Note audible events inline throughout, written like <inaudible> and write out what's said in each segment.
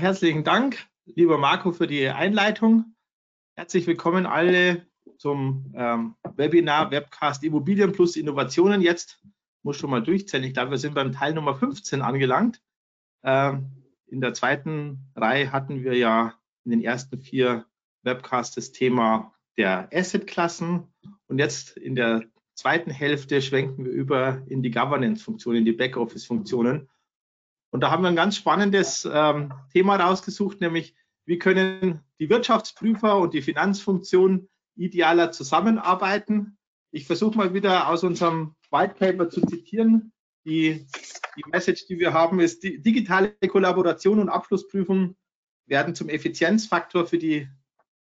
herzlichen Dank, lieber Marco, für die Einleitung. Herzlich willkommen alle zum ähm, Webinar Webcast Immobilien plus Innovationen. Jetzt muss schon mal durchzählen. Ich glaube, wir sind beim Teil Nummer 15 angelangt. Ähm, in der zweiten Reihe hatten wir ja in den ersten vier Webcasts das Thema der Asset-Klassen und jetzt in der zweiten Hälfte schwenken wir über in die Governance-Funktionen, in die Backoffice-Funktionen. Und da haben wir ein ganz spannendes ähm, Thema rausgesucht, nämlich wie können die Wirtschaftsprüfer und die Finanzfunktion idealer zusammenarbeiten. Ich versuche mal wieder aus unserem White Paper zu zitieren. Die, die Message, die wir haben, ist, die digitale Kollaboration und Abschlussprüfung werden zum Effizienzfaktor für die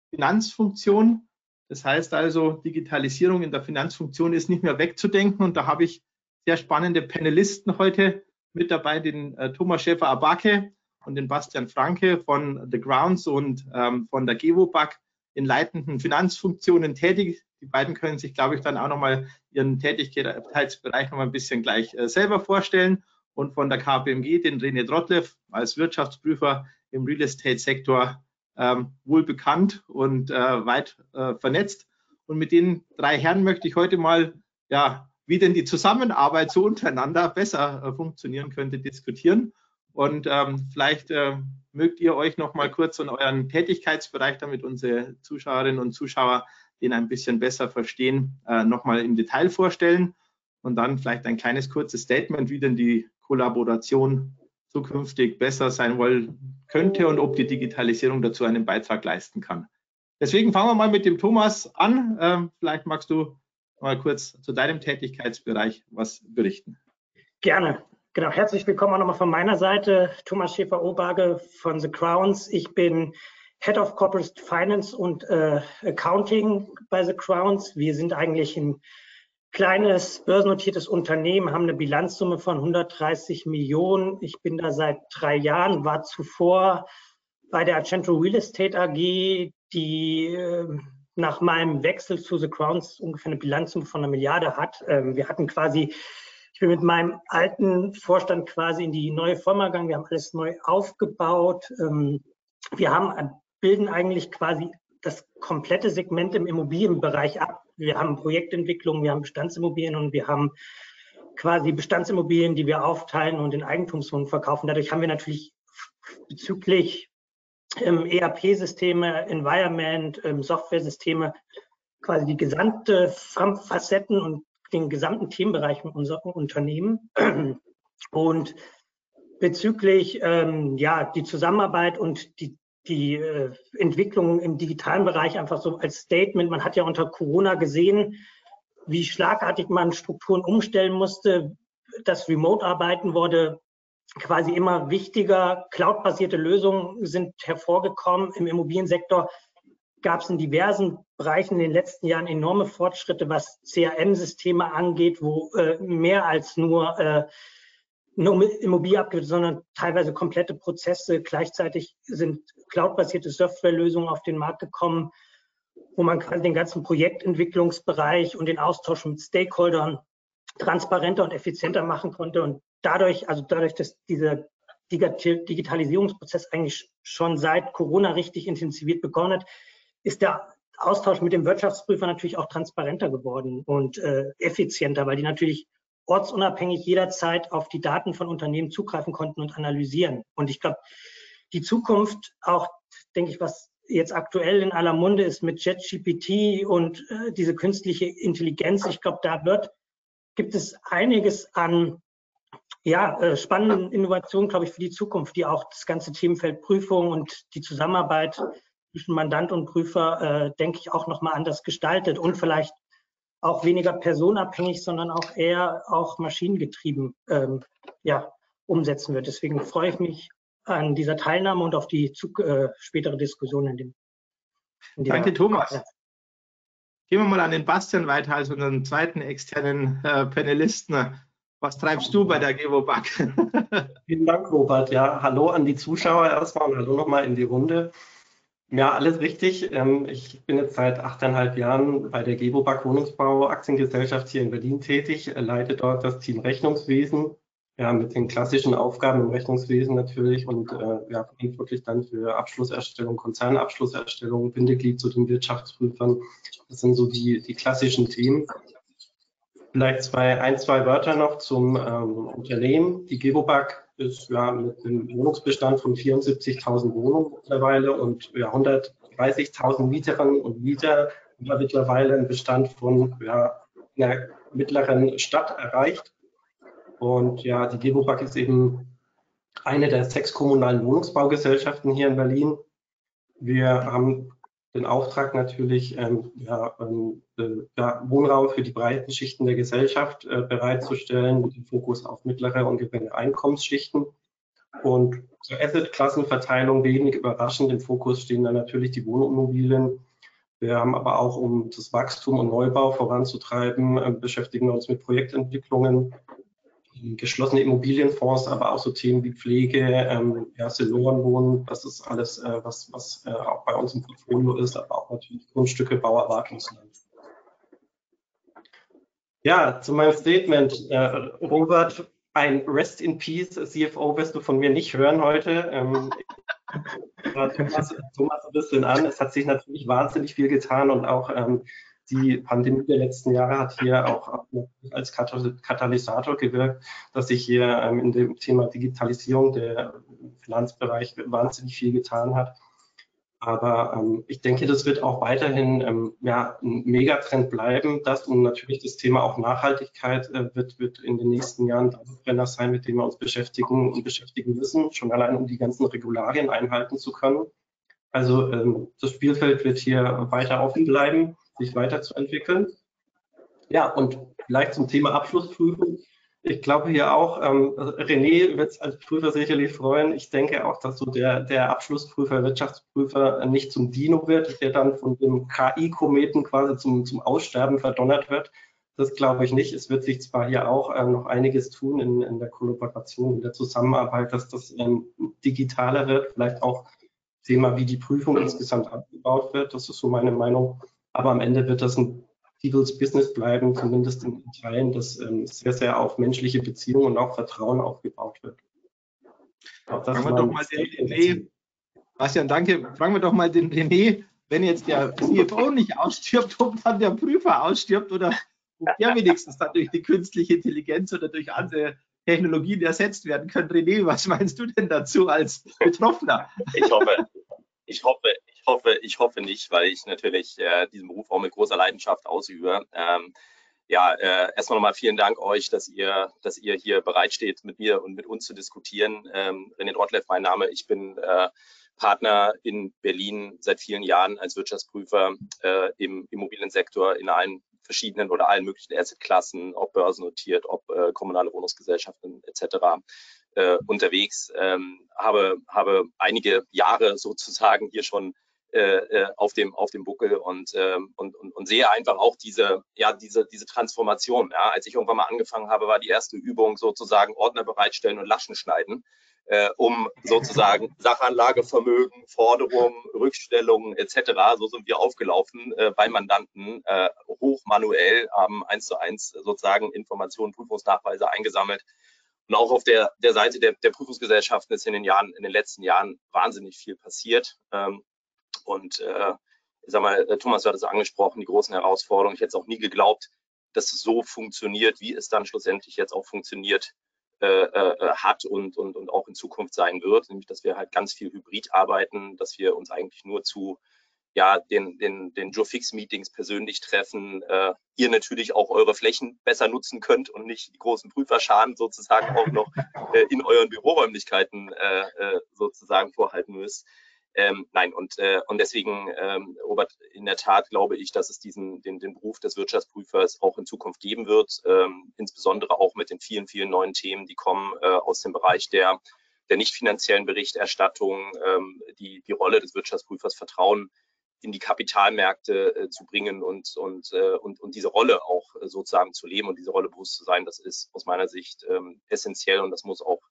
Finanzfunktion. Das heißt also, Digitalisierung in der Finanzfunktion ist nicht mehr wegzudenken. Und da habe ich sehr spannende Panelisten heute mit dabei, den äh, Thomas Schäfer-Abake und den Bastian Franke von The Grounds und ähm, von der GevoBack in leitenden Finanzfunktionen tätig. Die beiden können sich, glaube ich, dann auch nochmal ihren Tätigkeitsbereich nochmal ein bisschen gleich äh, selber vorstellen. Und von der KPMG den René Drottlev als Wirtschaftsprüfer im Real Estate Sektor ähm, wohl bekannt und äh, weit äh, vernetzt. Und mit den drei Herren möchte ich heute mal, ja, wie denn die Zusammenarbeit so untereinander besser äh, funktionieren könnte, diskutieren. Und ähm, vielleicht äh, mögt ihr euch noch mal kurz in euren Tätigkeitsbereich, damit unsere Zuschauerinnen und Zuschauer den ein bisschen besser verstehen, äh, noch mal im Detail vorstellen und dann vielleicht ein kleines kurzes Statement, wie denn die Kollaboration zukünftig besser sein wollen könnte und ob die Digitalisierung dazu einen Beitrag leisten kann. Deswegen fangen wir mal mit dem Thomas an. Ähm, vielleicht magst du mal kurz zu deinem Tätigkeitsbereich was berichten. Gerne. Genau, herzlich willkommen auch nochmal von meiner Seite. Thomas Schäfer-Obage von The Crowns. Ich bin Head of Corporate Finance und äh, Accounting bei The Crowns. Wir sind eigentlich ein kleines börsennotiertes Unternehmen, haben eine Bilanzsumme von 130 Millionen. Ich bin da seit drei Jahren, war zuvor bei der Accento Real Estate AG, die äh, nach meinem Wechsel zu The Crowns ungefähr eine Bilanzsumme von einer Milliarde hat. Ähm, wir hatten quasi, ich bin mit meinem alten Vorstand quasi in die neue Firma gegangen. Wir haben alles neu aufgebaut. Ähm, wir haben, bilden eigentlich quasi das komplette Segment im Immobilienbereich ab wir haben Projektentwicklung, wir haben Bestandsimmobilien und wir haben quasi Bestandsimmobilien, die wir aufteilen und in Eigentumswohnungen verkaufen. Dadurch haben wir natürlich bezüglich ERP-Systeme, Environment, ähm, Software-Systeme quasi die gesamte Facetten und den gesamten Themenbereich mit unserem Unternehmen. <clears throat> Und bezüglich ähm, ja, die Zusammenarbeit und die die äh, Entwicklung im digitalen Bereich einfach so als Statement. Man hat ja unter Corona gesehen, wie schlagartig man Strukturen umstellen musste. Das Remote-Arbeiten wurde quasi immer wichtiger. Cloud-basierte Lösungen sind hervorgekommen. Im Immobiliensektor gab es in diversen Bereichen in den letzten Jahren enorme Fortschritte, was CRM-Systeme angeht, wo äh, mehr als nur äh, nur Immobilie abgebildet, sondern teilweise komplette Prozesse. Gleichzeitig sind cloudbasierte Softwarelösungen auf den Markt gekommen, wo man quasi den ganzen Projektentwicklungsbereich und den Austausch mit Stakeholdern transparenter und effizienter machen konnte. Und dadurch, also dadurch, dass dieser Digitalisierungsprozess eigentlich schon seit Corona richtig intensiviert begonnen hat, ist der Austausch mit dem Wirtschaftsprüfer natürlich auch transparenter geworden und äh, effizienter, weil die natürlich ortsunabhängig jederzeit auf die Daten von Unternehmen zugreifen konnten und analysieren. Und ich glaube, die Zukunft auch, denke ich, was jetzt aktuell in aller Munde ist mit JetGPT und äh, diese künstliche Intelligenz, ich glaube, da wird, gibt es einiges an ja, äh, spannenden Innovationen, glaube ich, für die Zukunft, die auch das ganze Themenfeld Prüfung und die Zusammenarbeit zwischen Mandant und Prüfer, äh, denke ich, auch nochmal anders gestaltet und vielleicht auch weniger personabhängig, sondern auch eher auch maschinengetrieben ähm, ja, umsetzen wird. Deswegen freue ich mich an dieser Teilnahme und auf die äh, spätere Diskussion in dem. In Danke, Thomas. Ja. Gehen wir mal an den Bastian weiter als unseren zweiten externen äh, Panelisten. Was treibst du bei der GevoBack? <laughs> Vielen Dank, Robert. Ja, hallo an die Zuschauer erstmal und hallo nochmal in die Runde. Ja, alles richtig. Ähm, ich bin jetzt seit achteinhalb Jahren bei der Geboback Wohnungsbau Aktiengesellschaft hier in Berlin tätig, leite dort das Team Rechnungswesen. ja, mit den klassischen Aufgaben im Rechnungswesen natürlich und äh, ja, verantwortlich dann für Abschlusserstellung, Konzernabschlusserstellung, Bindeglied zu den Wirtschaftsprüfern. Das sind so die, die klassischen Themen. Vielleicht zwei, ein, zwei Wörter noch zum ähm, Unternehmen. Die Gebobag ist ja mit einem Wohnungsbestand von 74.000 Wohnungen mittlerweile und ja, 130.000 Mieterinnen und Mieter haben mittlerweile einen Bestand von ja, einer mittleren Stadt erreicht. Und ja, die Gebobag ist eben eine der sechs kommunalen Wohnungsbaugesellschaften hier in Berlin. Wir haben den Auftrag natürlich, ähm, ja, ähm, äh, ja, Wohnraum für die breiten Schichten der Gesellschaft äh, bereitzustellen, mit dem Fokus auf mittlere und geringe Einkommensschichten. Und zur Asset-Klassenverteilung wenig überraschend im Fokus stehen dann natürlich die Wohnimmobilien. Wir haben aber auch, um das Wachstum und Neubau voranzutreiben, äh, beschäftigen wir uns mit Projektentwicklungen, geschlossene Immobilienfonds, aber auch so Themen wie Pflege, ähm, ja, Seniorenwohnen, das ist alles, äh, was, was äh, auch bei uns im Portfolio ist, aber auch natürlich Grundstücke, Bauerwartungsland. Ja, zu meinem Statement. Äh, Robert, ein Rest in Peace CFO wirst du von mir nicht hören heute. Ähm, <laughs> Thomas, Thomas ein bisschen an. Es hat sich natürlich wahnsinnig viel getan und auch ähm, die Pandemie der letzten Jahre hat hier auch als Katalysator gewirkt, dass sich hier ähm, in dem Thema Digitalisierung der Finanzbereich wahnsinnig viel getan hat. Aber ähm, ich denke, das wird auch weiterhin ähm, ja, ein Megatrend bleiben. Das und natürlich das Thema auch Nachhaltigkeit äh, wird, wird in den nächsten Jahren Brenner sein, mit dem wir uns beschäftigen und beschäftigen müssen, schon allein um die ganzen Regularien einhalten zu können. Also ähm, das Spielfeld wird hier weiter offen bleiben sich weiterzuentwickeln. Ja, und vielleicht zum Thema Abschlussprüfung. Ich glaube hier auch, ähm, René wird es als Prüfer sicherlich freuen. Ich denke auch, dass so der, der Abschlussprüfer, Wirtschaftsprüfer nicht zum Dino wird, der dann von dem KI-Kometen quasi zum, zum Aussterben verdonnert wird. Das glaube ich nicht. Es wird sich zwar hier auch ähm, noch einiges tun in, in der Kollaboration, in der Zusammenarbeit, dass das ähm, digitaler wird, vielleicht auch Thema, wie die Prüfung insgesamt abgebaut wird. Das ist so meine Meinung. Aber am Ende wird das ein People's Business bleiben, zumindest in Teilen, dass ähm, sehr, sehr auf menschliche Beziehungen und auch Vertrauen aufgebaut wird. Fragen wir doch mal den René. Bastian, danke. Fragen wir doch mal den René, wenn jetzt der CFO nicht ausstirbt, ob dann der Prüfer ausstirbt oder ob der wenigstens dann durch die künstliche Intelligenz oder durch andere Technologien ersetzt werden können. René, was meinst du denn dazu als Betroffener? Ich hoffe, ich hoffe, hoffe, ich hoffe nicht, weil ich natürlich äh, diesen Beruf auch mit großer Leidenschaft ausübe. Ähm, ja, äh, erstmal nochmal vielen Dank euch, dass ihr, dass ihr hier bereitsteht, mit mir und mit uns zu diskutieren. Ähm, René Drottlev, mein Name. Ich bin äh, Partner in Berlin seit vielen Jahren als Wirtschaftsprüfer äh, im Immobiliensektor in allen verschiedenen oder allen möglichen Assetklassen, ob börsennotiert, ob äh, kommunale Wohnungsgesellschaften etc äh, unterwegs, ähm, habe, habe einige Jahre sozusagen hier schon äh, äh, auf dem auf dem Buckel und, ähm, und, und, und sehe einfach auch diese ja diese diese Transformation. Ja, als ich irgendwann mal angefangen habe, war die erste Übung sozusagen Ordner bereitstellen und Laschen schneiden, äh, um sozusagen <laughs> Sachanlagevermögen, Forderungen, Rückstellungen etc. So sind wir aufgelaufen äh, bei Mandanten äh, hochmanuell haben eins zu eins sozusagen Informationen, Prüfungsnachweise eingesammelt und auch auf der, der Seite der, der Prüfungsgesellschaften ist in den Jahren, in den letzten Jahren wahnsinnig viel passiert. Ähm, und äh, ich sag mal, äh, Thomas hat es angesprochen, die großen Herausforderungen. Ich hätte es auch nie geglaubt, dass es so funktioniert, wie es dann schlussendlich jetzt auch funktioniert äh, äh, hat und, und, und auch in Zukunft sein wird. Nämlich, dass wir halt ganz viel hybrid arbeiten, dass wir uns eigentlich nur zu ja, den, den, den Joe-Fix-Meetings persönlich treffen, äh, ihr natürlich auch eure Flächen besser nutzen könnt und nicht die großen Prüferscharen sozusagen auch noch äh, in euren Büroräumlichkeiten äh, äh, sozusagen vorhalten müsst. Ähm, nein, und, äh, und deswegen, ähm, Robert, in der Tat glaube ich, dass es diesen, den, den Beruf des Wirtschaftsprüfers auch in Zukunft geben wird, ähm, insbesondere auch mit den vielen, vielen neuen Themen, die kommen äh, aus dem Bereich der, der nicht finanziellen Berichterstattung, ähm, die die Rolle des Wirtschaftsprüfers Vertrauen in die Kapitalmärkte äh, zu bringen und, und, äh, und, und diese Rolle auch äh, sozusagen zu leben und diese Rolle bewusst zu sein, das ist aus meiner Sicht ähm, essentiell und das muss auch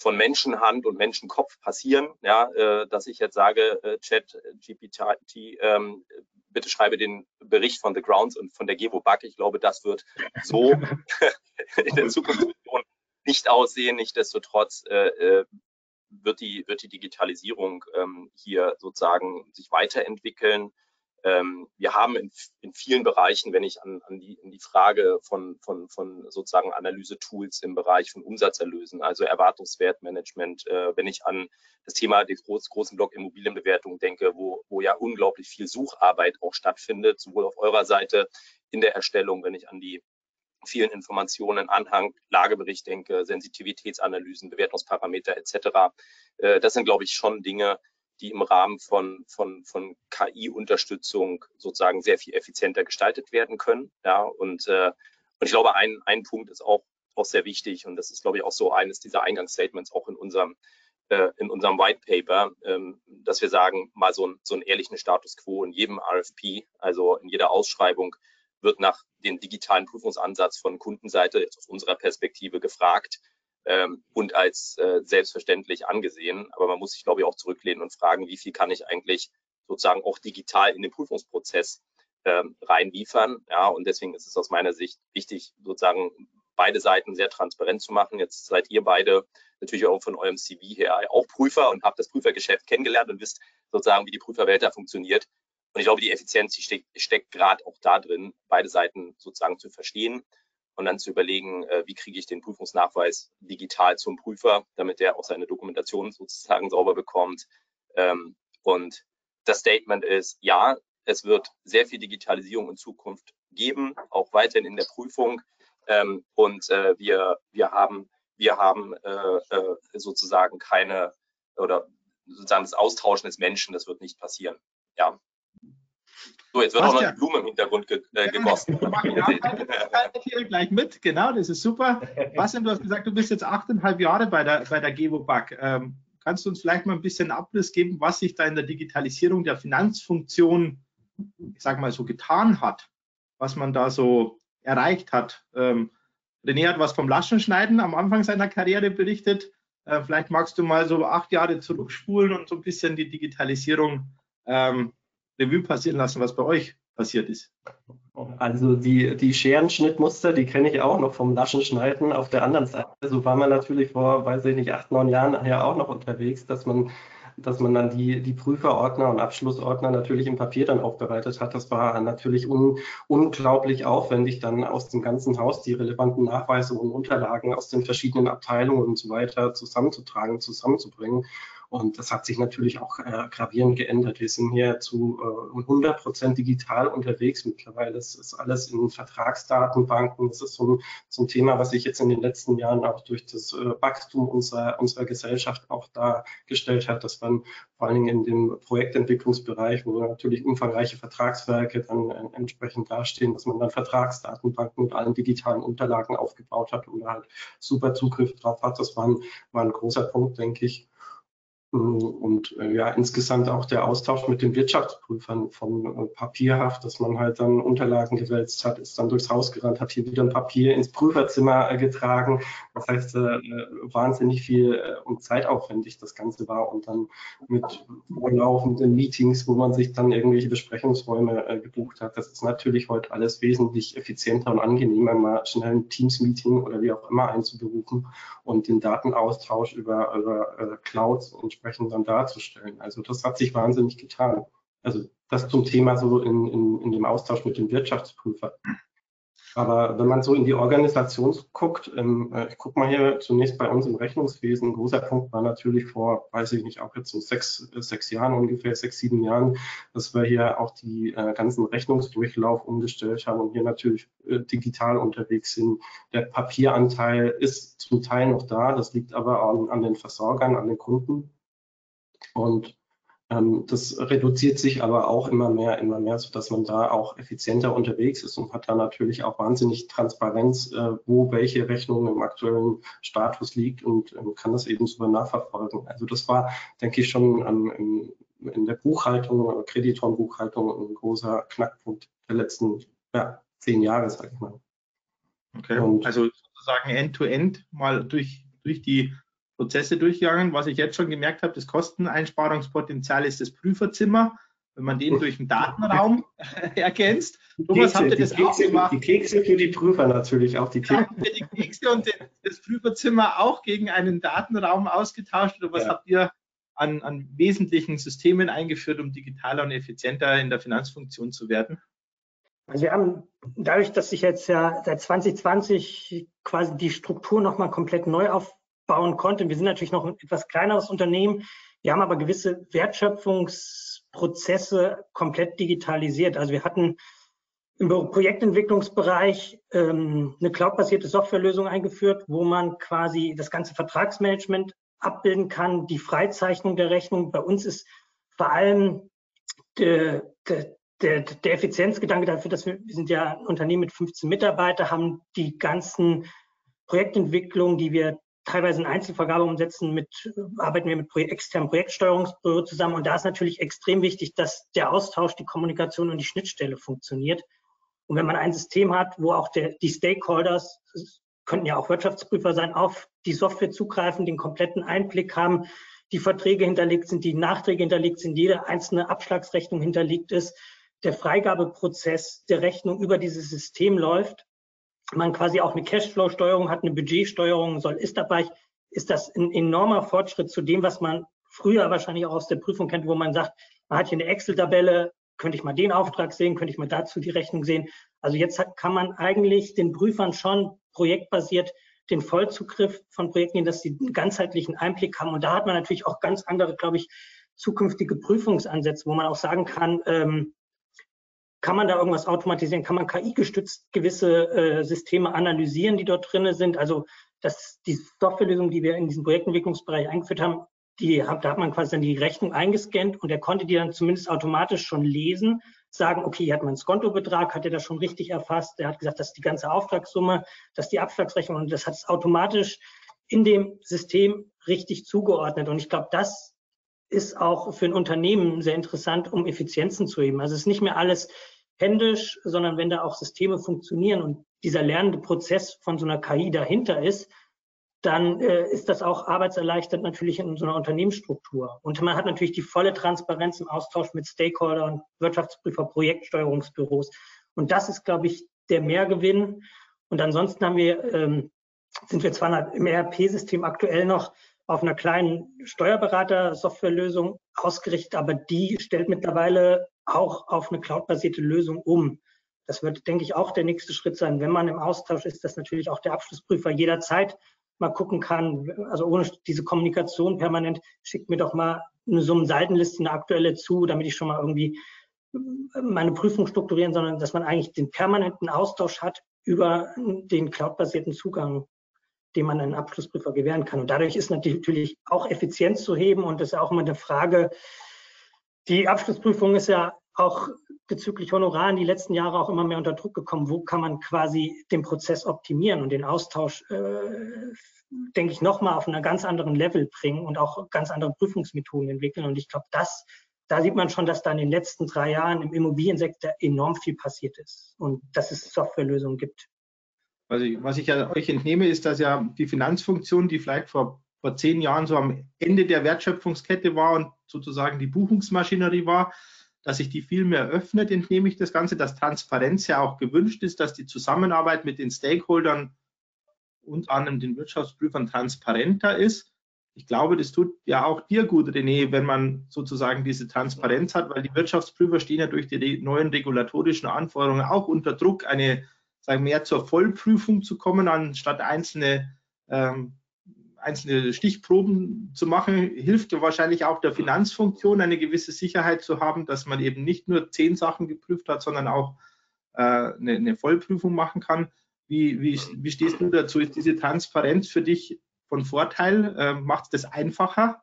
von Menschenhand und Menschenkopf passieren. Ja, äh, dass ich jetzt sage, äh, Chat GPT, ähm, bitte schreibe den Bericht von The Grounds und von der Gevo Bug. Ich glaube, das wird so <laughs> in der Zukunft nicht aussehen. Nichtsdestotrotz äh, äh, wird, die, wird die Digitalisierung ähm, hier sozusagen sich weiterentwickeln. Ähm, wir haben in, in, vielen Bereichen, wenn ich an, an, die, an die Frage von, von, von sozusagen Analyse-Tools im Bereich von Umsatzerlösen, also Erwartungswertmanagement, äh, wenn ich an das Thema des groß, großen Block Immobilienbewertung denke, wo, wo ja unglaublich viel Sucharbeit auch stattfindet, sowohl auf eurer Seite in der Erstellung, wenn ich an die vielen Informationen, Anhang, Lagebericht denke, Sensitivitätsanalysen, Bewertungsparameter etc. Äh, das sind, glaube ich, schon Dinge, die im Rahmen von, von, von KI-Unterstützung sozusagen sehr viel effizienter gestaltet werden können. Ja, und, äh, und ich glaube, ein, ein Punkt ist auch, auch sehr wichtig und das ist, glaube ich, auch so eines dieser Eingangsstatements auch in unserem äh, in unserem White Paper, ähm, dass wir sagen, mal so, ein, so einen ehrlichen Status quo in jedem RFP, also in jeder Ausschreibung, wird nach dem digitalen Prüfungsansatz von Kundenseite jetzt aus unserer Perspektive gefragt ähm, und als äh, selbstverständlich angesehen. Aber man muss sich, glaube ich, auch zurücklehnen und fragen, wie viel kann ich eigentlich sozusagen auch digital in den Prüfungsprozess ähm, reinliefern. Ja, und deswegen ist es aus meiner Sicht wichtig, sozusagen beide Seiten sehr transparent zu machen. Jetzt seid ihr beide natürlich auch von eurem CV her auch Prüfer und habt das Prüfergeschäft kennengelernt und wisst sozusagen, wie die Prüferwelt da funktioniert. Und ich glaube, die Effizienz die steckt, steckt gerade auch da drin, beide Seiten sozusagen zu verstehen und dann zu überlegen, äh, wie kriege ich den Prüfungsnachweis digital zum Prüfer, damit der auch seine Dokumentation sozusagen sauber bekommt. Ähm, und das Statement ist, ja, es wird sehr viel Digitalisierung in Zukunft geben, auch weiterhin in der Prüfung. Ähm, und äh, wir, wir haben, wir haben äh, sozusagen keine oder sozusagen das Austauschen des Menschen, das wird nicht passieren. Ja, so, jetzt wird auch noch die Blume im Hintergrund ge äh, gegossen. Ja, hier gleich mit, genau, das ist super. Bastian, du hast gesagt, du bist jetzt achteinhalb Jahre bei der, bei der GevoBack. Ähm, kannst du uns vielleicht mal ein bisschen Abriss geben, was sich da in der Digitalisierung der Finanzfunktion, ich sage mal so, getan hat, was man da so erreicht hat? Ähm, René hat was vom Laschenschneiden am Anfang seiner Karriere berichtet. Äh, vielleicht magst du mal so acht Jahre zurückspulen und so ein bisschen die Digitalisierung ähm, Revue passieren lassen, was bei euch passiert ist. Also die, die Scherenschnittmuster, die kenne ich auch noch vom Laschenschneiden auf der anderen Seite. So war man natürlich vor, weiß ich nicht, acht, neun Jahren nachher auch noch unterwegs, dass man dass man dann die, die Prüferordner und Abschlussordner natürlich im Papier dann aufbereitet hat. Das war natürlich un, unglaublich aufwendig, dann aus dem ganzen Haus die relevanten Nachweise und Unterlagen aus den verschiedenen Abteilungen und so weiter zusammenzutragen, zusammenzubringen. Und das hat sich natürlich auch äh, gravierend geändert. Wir sind hier zu äh, 100 Prozent digital unterwegs mittlerweile. Es ist alles in Vertragsdatenbanken. Das ist so ein, so ein Thema, was sich jetzt in den letzten Jahren auch durch das äh, Wachstum unserer, unserer Gesellschaft auch dargestellt hat, dass man vor allen Dingen in dem Projektentwicklungsbereich, wo natürlich umfangreiche Vertragswerke dann äh, entsprechend dastehen, dass man dann Vertragsdatenbanken mit allen digitalen Unterlagen aufgebaut hat und da halt super Zugriff drauf hat. Das war ein, war ein großer Punkt, denke ich. Und äh, ja, insgesamt auch der Austausch mit den Wirtschaftsprüfern von äh, Papierhaft, dass man halt dann Unterlagen gewälzt hat, ist dann durchs Haus gerannt, hat hier wieder ein Papier ins Prüferzimmer äh, getragen. Das heißt, äh, wahnsinnig viel äh, und zeitaufwendig das Ganze war und dann mit vorlaufenden Meetings, wo man sich dann irgendwelche Besprechungsräume äh, gebucht hat. Das ist natürlich heute alles wesentlich effizienter und angenehmer, mal schnell ein Teams-Meeting oder wie auch immer einzuberufen und den Datenaustausch über, über Clouds und entsprechend dann darzustellen. Also das hat sich wahnsinnig getan. Also das zum Thema so in, in, in dem Austausch mit dem Wirtschaftsprüfer. Aber wenn man so in die Organisation guckt, ähm, äh, ich gucke mal hier zunächst bei uns im Rechnungswesen, ein großer Punkt war natürlich vor, weiß ich nicht, auch jetzt so sechs, sechs Jahren ungefähr, sechs, sieben Jahren, dass wir hier auch die äh, ganzen Rechnungsdurchlauf umgestellt haben und hier natürlich äh, digital unterwegs sind. Der Papieranteil ist zum Teil noch da, das liegt aber an, an den Versorgern, an den Kunden. Und ähm, das reduziert sich aber auch immer mehr, immer mehr, so dass man da auch effizienter unterwegs ist und hat da natürlich auch wahnsinnig Transparenz, äh, wo welche Rechnung im aktuellen Status liegt und ähm, kann das eben sogar nachverfolgen. Also das war, denke ich, schon ähm, in der Buchhaltung, Kreditorenbuchhaltung ein großer Knackpunkt der letzten ja, zehn Jahre, sage ich mal. Okay, und also sozusagen end-to-end -end mal durch, durch die Prozesse durchgegangen. Was ich jetzt schon gemerkt habe, das Kosteneinsparungspotenzial ist das Prüferzimmer. wenn man den durch den Datenraum <laughs> ergänzt. Thomas, habt ihr das Kekse, auch gemacht? Die Kekse für die Prüfer natürlich, auch die Kekse. Ja, die Kekse und das Prüferzimmer auch gegen einen Datenraum ausgetauscht oder was ja. habt ihr an, an wesentlichen Systemen eingeführt, um digitaler und effizienter in der Finanzfunktion zu werden? Also wir haben dadurch, dass sich jetzt ja seit 2020 quasi die Struktur nochmal komplett neu aufbauen konnte. Wir sind natürlich noch ein etwas kleineres Unternehmen. Wir haben aber gewisse Wertschöpfungsprozesse komplett digitalisiert. Also wir hatten im Projektentwicklungsbereich ähm, eine cloudbasierte Softwarelösung eingeführt, wo man quasi das ganze Vertragsmanagement abbilden kann, die Freizeichnung der Rechnung. Bei uns ist vor allem der, der, der, der Effizienzgedanke dafür, dass wir, wir sind ja ein Unternehmen mit 15 Mitarbeitern, haben die ganzen Projektentwicklungen, die wir teilweise in Einzelvergabe umsetzen, mit, arbeiten wir mit externen Projektsteuerungsbüro zusammen. Und da ist natürlich extrem wichtig, dass der Austausch, die Kommunikation und die Schnittstelle funktioniert. Und wenn man ein System hat, wo auch der, die Stakeholders könnten ja auch Wirtschaftsprüfer sein, auf die Software zugreifen, den kompletten Einblick haben, die Verträge hinterlegt sind, die Nachträge hinterlegt sind, jede einzelne Abschlagsrechnung hinterlegt ist, der Freigabeprozess der Rechnung über dieses System läuft, man quasi auch eine Cashflow-Steuerung hat, eine Budgetsteuerung soll, ist dabei, ist das ein enormer Fortschritt zu dem, was man früher wahrscheinlich auch aus der Prüfung kennt, wo man sagt, man hat hier eine Excel-Tabelle, könnte ich mal den Auftrag sehen, könnte ich mal dazu die Rechnung sehen. Also jetzt kann man eigentlich den Prüfern schon projektbasiert den Vollzugriff von Projekten dass sie einen ganzheitlichen Einblick haben. Und da hat man natürlich auch ganz andere, glaube ich, zukünftige Prüfungsansätze, wo man auch sagen kann, ähm, kann man da irgendwas automatisieren? Kann man KI-gestützt gewisse äh, Systeme analysieren, die dort drin sind? Also dass die Softwarelösung, die wir in diesem Projektentwicklungsbereich eingeführt haben, die, da hat man quasi dann die Rechnung eingescannt und er konnte die dann zumindest automatisch schon lesen sagen, okay, hier hat man einen Skontobetrag, hat er das schon richtig erfasst. Er hat gesagt, das ist die ganze Auftragssumme, das ist die Abschlagsrechnung und das hat es automatisch in dem System richtig zugeordnet. Und ich glaube, das ist auch für ein Unternehmen sehr interessant, um Effizienzen zu heben. Also es ist nicht mehr alles händisch, sondern wenn da auch Systeme funktionieren und dieser lernende Prozess von so einer KI dahinter ist, dann äh, ist das auch arbeitserleichternd natürlich in so einer Unternehmensstruktur. Und man hat natürlich die volle Transparenz im Austausch mit Stakeholder und Wirtschaftsprüfer, Projektsteuerungsbüros. Und das ist, glaube ich, der Mehrgewinn. Und ansonsten haben wir, ähm, sind wir zwar im ERP-System aktuell noch auf einer kleinen Steuerberater-Softwarelösung ausgerichtet, aber die stellt mittlerweile auch auf eine cloudbasierte Lösung um. Das wird, denke ich, auch der nächste Schritt sein. Wenn man im Austausch ist, dass natürlich auch der Abschlussprüfer jederzeit mal gucken kann, also ohne diese Kommunikation permanent, schickt mir doch mal eine Summenseitenliste, eine aktuelle zu, damit ich schon mal irgendwie meine Prüfung strukturieren, sondern dass man eigentlich den permanenten Austausch hat über den cloudbasierten Zugang, den man einen Abschlussprüfer gewähren kann. Und dadurch ist natürlich auch Effizienz zu heben und das ist auch immer eine Frage. Die Abschlussprüfung ist ja auch bezüglich Honoraren die letzten Jahre auch immer mehr unter Druck gekommen. Wo kann man quasi den Prozess optimieren und den Austausch, äh, denke ich, nochmal auf einer ganz anderen Level bringen und auch ganz andere Prüfungsmethoden entwickeln. Und ich glaube, das, da sieht man schon, dass da in den letzten drei Jahren im Immobiliensektor enorm viel passiert ist und dass es Softwarelösungen gibt. Also was ich ja euch entnehme, ist, dass ja die Finanzfunktion, die vielleicht vor, vor zehn Jahren so am Ende der Wertschöpfungskette war und sozusagen die Buchungsmaschinerie war, dass sich die viel mehr öffnet, entnehme ich das Ganze, dass Transparenz ja auch gewünscht ist, dass die Zusammenarbeit mit den Stakeholdern, unter anderem den Wirtschaftsprüfern, transparenter ist. Ich glaube, das tut ja auch dir gut, René, wenn man sozusagen diese Transparenz hat, weil die Wirtschaftsprüfer stehen ja durch die neuen regulatorischen Anforderungen auch unter Druck, eine, sagen wir, mehr zur Vollprüfung zu kommen, anstatt einzelne ähm, einzelne Stichproben zu machen, hilft wahrscheinlich auch der Finanzfunktion, eine gewisse Sicherheit zu haben, dass man eben nicht nur zehn Sachen geprüft hat, sondern auch äh, eine, eine, Vollprüfung machen kann. Wie, wie, wie, stehst du dazu? Ist diese Transparenz für dich von Vorteil? Äh, Macht es das einfacher,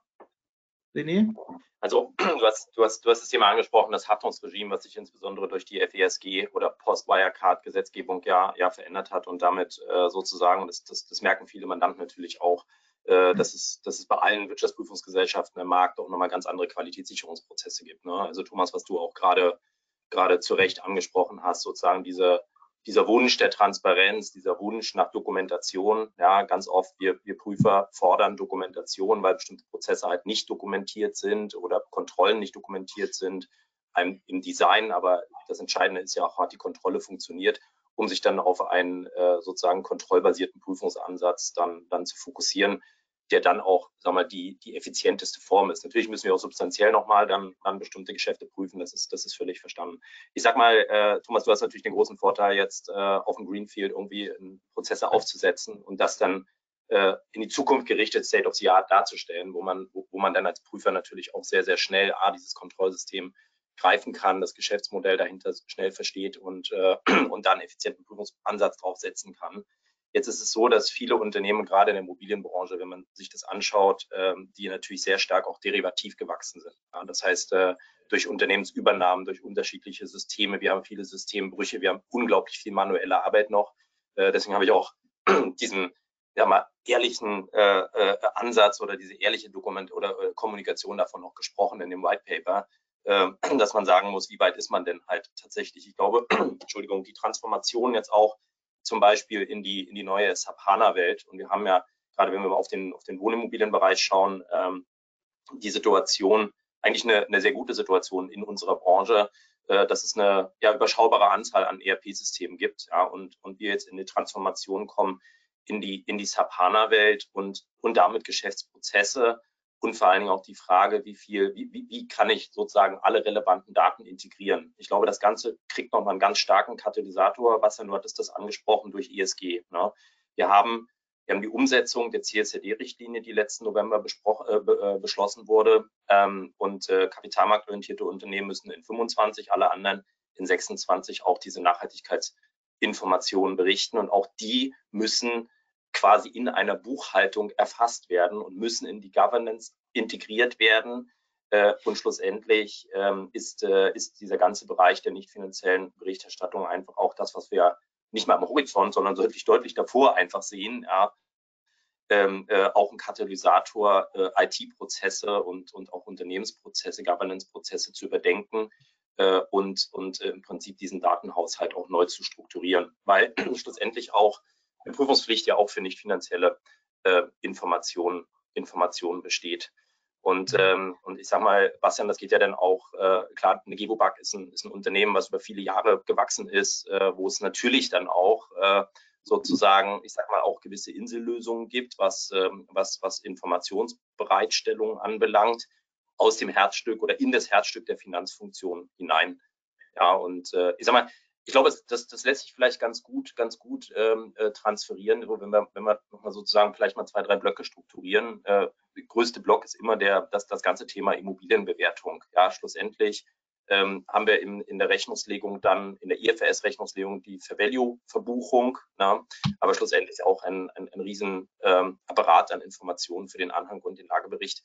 René? Also <clears throat> du hast, du, hast, du hast das Thema angesprochen, das Haftungsregime, was sich insbesondere durch die FESG oder Post-Wirecard-Gesetzgebung ja, ja verändert hat und damit äh, sozusagen, das, das, das merken viele Mandanten natürlich auch, äh, dass, es, dass es bei allen Wirtschaftsprüfungsgesellschaften im Markt auch nochmal ganz andere Qualitätssicherungsprozesse gibt. Ne? Also Thomas, was du auch gerade gerade zu Recht angesprochen hast, sozusagen diese, dieser Wunsch der Transparenz, dieser Wunsch nach Dokumentation. Ja, ganz oft wir, wir Prüfer fordern Dokumentation, weil bestimmte Prozesse halt nicht dokumentiert sind oder Kontrollen nicht dokumentiert sind. einem im Design, aber das Entscheidende ist ja auch, hat die Kontrolle funktioniert, um sich dann auf einen äh, sozusagen kontrollbasierten Prüfungsansatz dann, dann zu fokussieren, der dann auch, sag mal, die, die effizienteste Form ist. Natürlich müssen wir auch substanziell nochmal dann, dann bestimmte Geschäfte prüfen, das ist, das ist völlig verstanden. Ich sag mal, äh, Thomas, du hast natürlich den großen Vorteil, jetzt äh, auf dem Greenfield irgendwie Prozesse aufzusetzen und das dann äh, in die Zukunft gerichtet State of the Art darzustellen, wo man, wo, wo man dann als Prüfer natürlich auch sehr, sehr schnell A, dieses Kontrollsystem greifen kann, das Geschäftsmodell dahinter schnell versteht und, äh, <clears throat> und dann effizienten Prüfungsansatz draufsetzen kann. Jetzt ist es so, dass viele Unternehmen, gerade in der Immobilienbranche, wenn man sich das anschaut, ähm, die natürlich sehr stark auch derivativ gewachsen sind. Das heißt, äh, durch Unternehmensübernahmen, durch unterschiedliche Systeme, wir haben viele Systembrüche, wir haben unglaublich viel manuelle Arbeit noch. Äh, deswegen habe ich auch <clears throat> diesen ja mal, ehrlichen äh, Ansatz oder diese ehrliche Dokument oder Kommunikation davon noch gesprochen in dem White Paper, äh, <clears throat> dass man sagen muss, wie weit ist man denn halt tatsächlich. Ich glaube, <clears throat> Entschuldigung, die Transformation jetzt auch zum Beispiel in die, in die neue SAP HANA-Welt. Und wir haben ja, gerade wenn wir auf den, auf den Wohnimmobilienbereich schauen, ähm, die Situation, eigentlich eine, eine sehr gute Situation in unserer Branche, äh, dass es eine ja, überschaubare Anzahl an ERP-Systemen gibt ja, und, und wir jetzt in die Transformation kommen in die, in die SAP HANA-Welt und, und damit Geschäftsprozesse und vor allen Dingen auch die Frage, wie viel, wie, wie, wie kann ich sozusagen alle relevanten Daten integrieren? Ich glaube, das Ganze kriegt nochmal einen ganz starken Katalysator. Bastian, du hattest das angesprochen durch ISG. Ne? Wir haben wir haben die Umsetzung der CSRD-Richtlinie, die letzten November äh, äh, beschlossen wurde. Ähm, und äh, kapitalmarktorientierte Unternehmen müssen in 25, alle anderen in 26 auch diese Nachhaltigkeitsinformationen berichten. Und auch die müssen quasi in einer Buchhaltung erfasst werden und müssen in die Governance integriert werden. Äh, und schlussendlich ähm, ist, äh, ist dieser ganze Bereich der nicht finanziellen Berichterstattung einfach auch das, was wir nicht mal am Horizont, sondern deutlich, deutlich davor einfach sehen. Ja, ähm, äh, auch ein Katalysator, äh, IT-Prozesse und, und auch Unternehmensprozesse, Governance-Prozesse zu überdenken äh, und, und äh, im Prinzip diesen Datenhaushalt auch neu zu strukturieren, weil <clears throat> schlussendlich auch eine Prüfungspflicht ja auch für nicht finanzielle äh, Informationen, Informationen besteht. Und, mhm. ähm, und ich sag mal, Bastian, das geht ja dann auch, äh, klar, eine Gewobag ist ein, ist ein Unternehmen, was über viele Jahre gewachsen ist, äh, wo es natürlich dann auch äh, sozusagen, ich sag mal, auch gewisse Insellösungen gibt, was, ähm, was, was Informationsbereitstellung anbelangt, aus dem Herzstück oder in das Herzstück der Finanzfunktion hinein. Ja, und äh, ich sag mal, ich glaube, das, das lässt sich vielleicht ganz gut, ganz gut ähm, äh, transferieren, wenn wir, wenn wir nochmal sozusagen vielleicht mal zwei, drei Blöcke strukturieren. Äh, der größte Block ist immer der, das, das ganze Thema Immobilienbewertung. Ja, schlussendlich ähm, haben wir in, in der Rechnungslegung dann, in der IFRS-Rechnungslegung die Fair Value-Verbuchung, aber schlussendlich auch ein, ein, ein riesen ähm, Apparat an Informationen für den Anhang und den Lagebericht.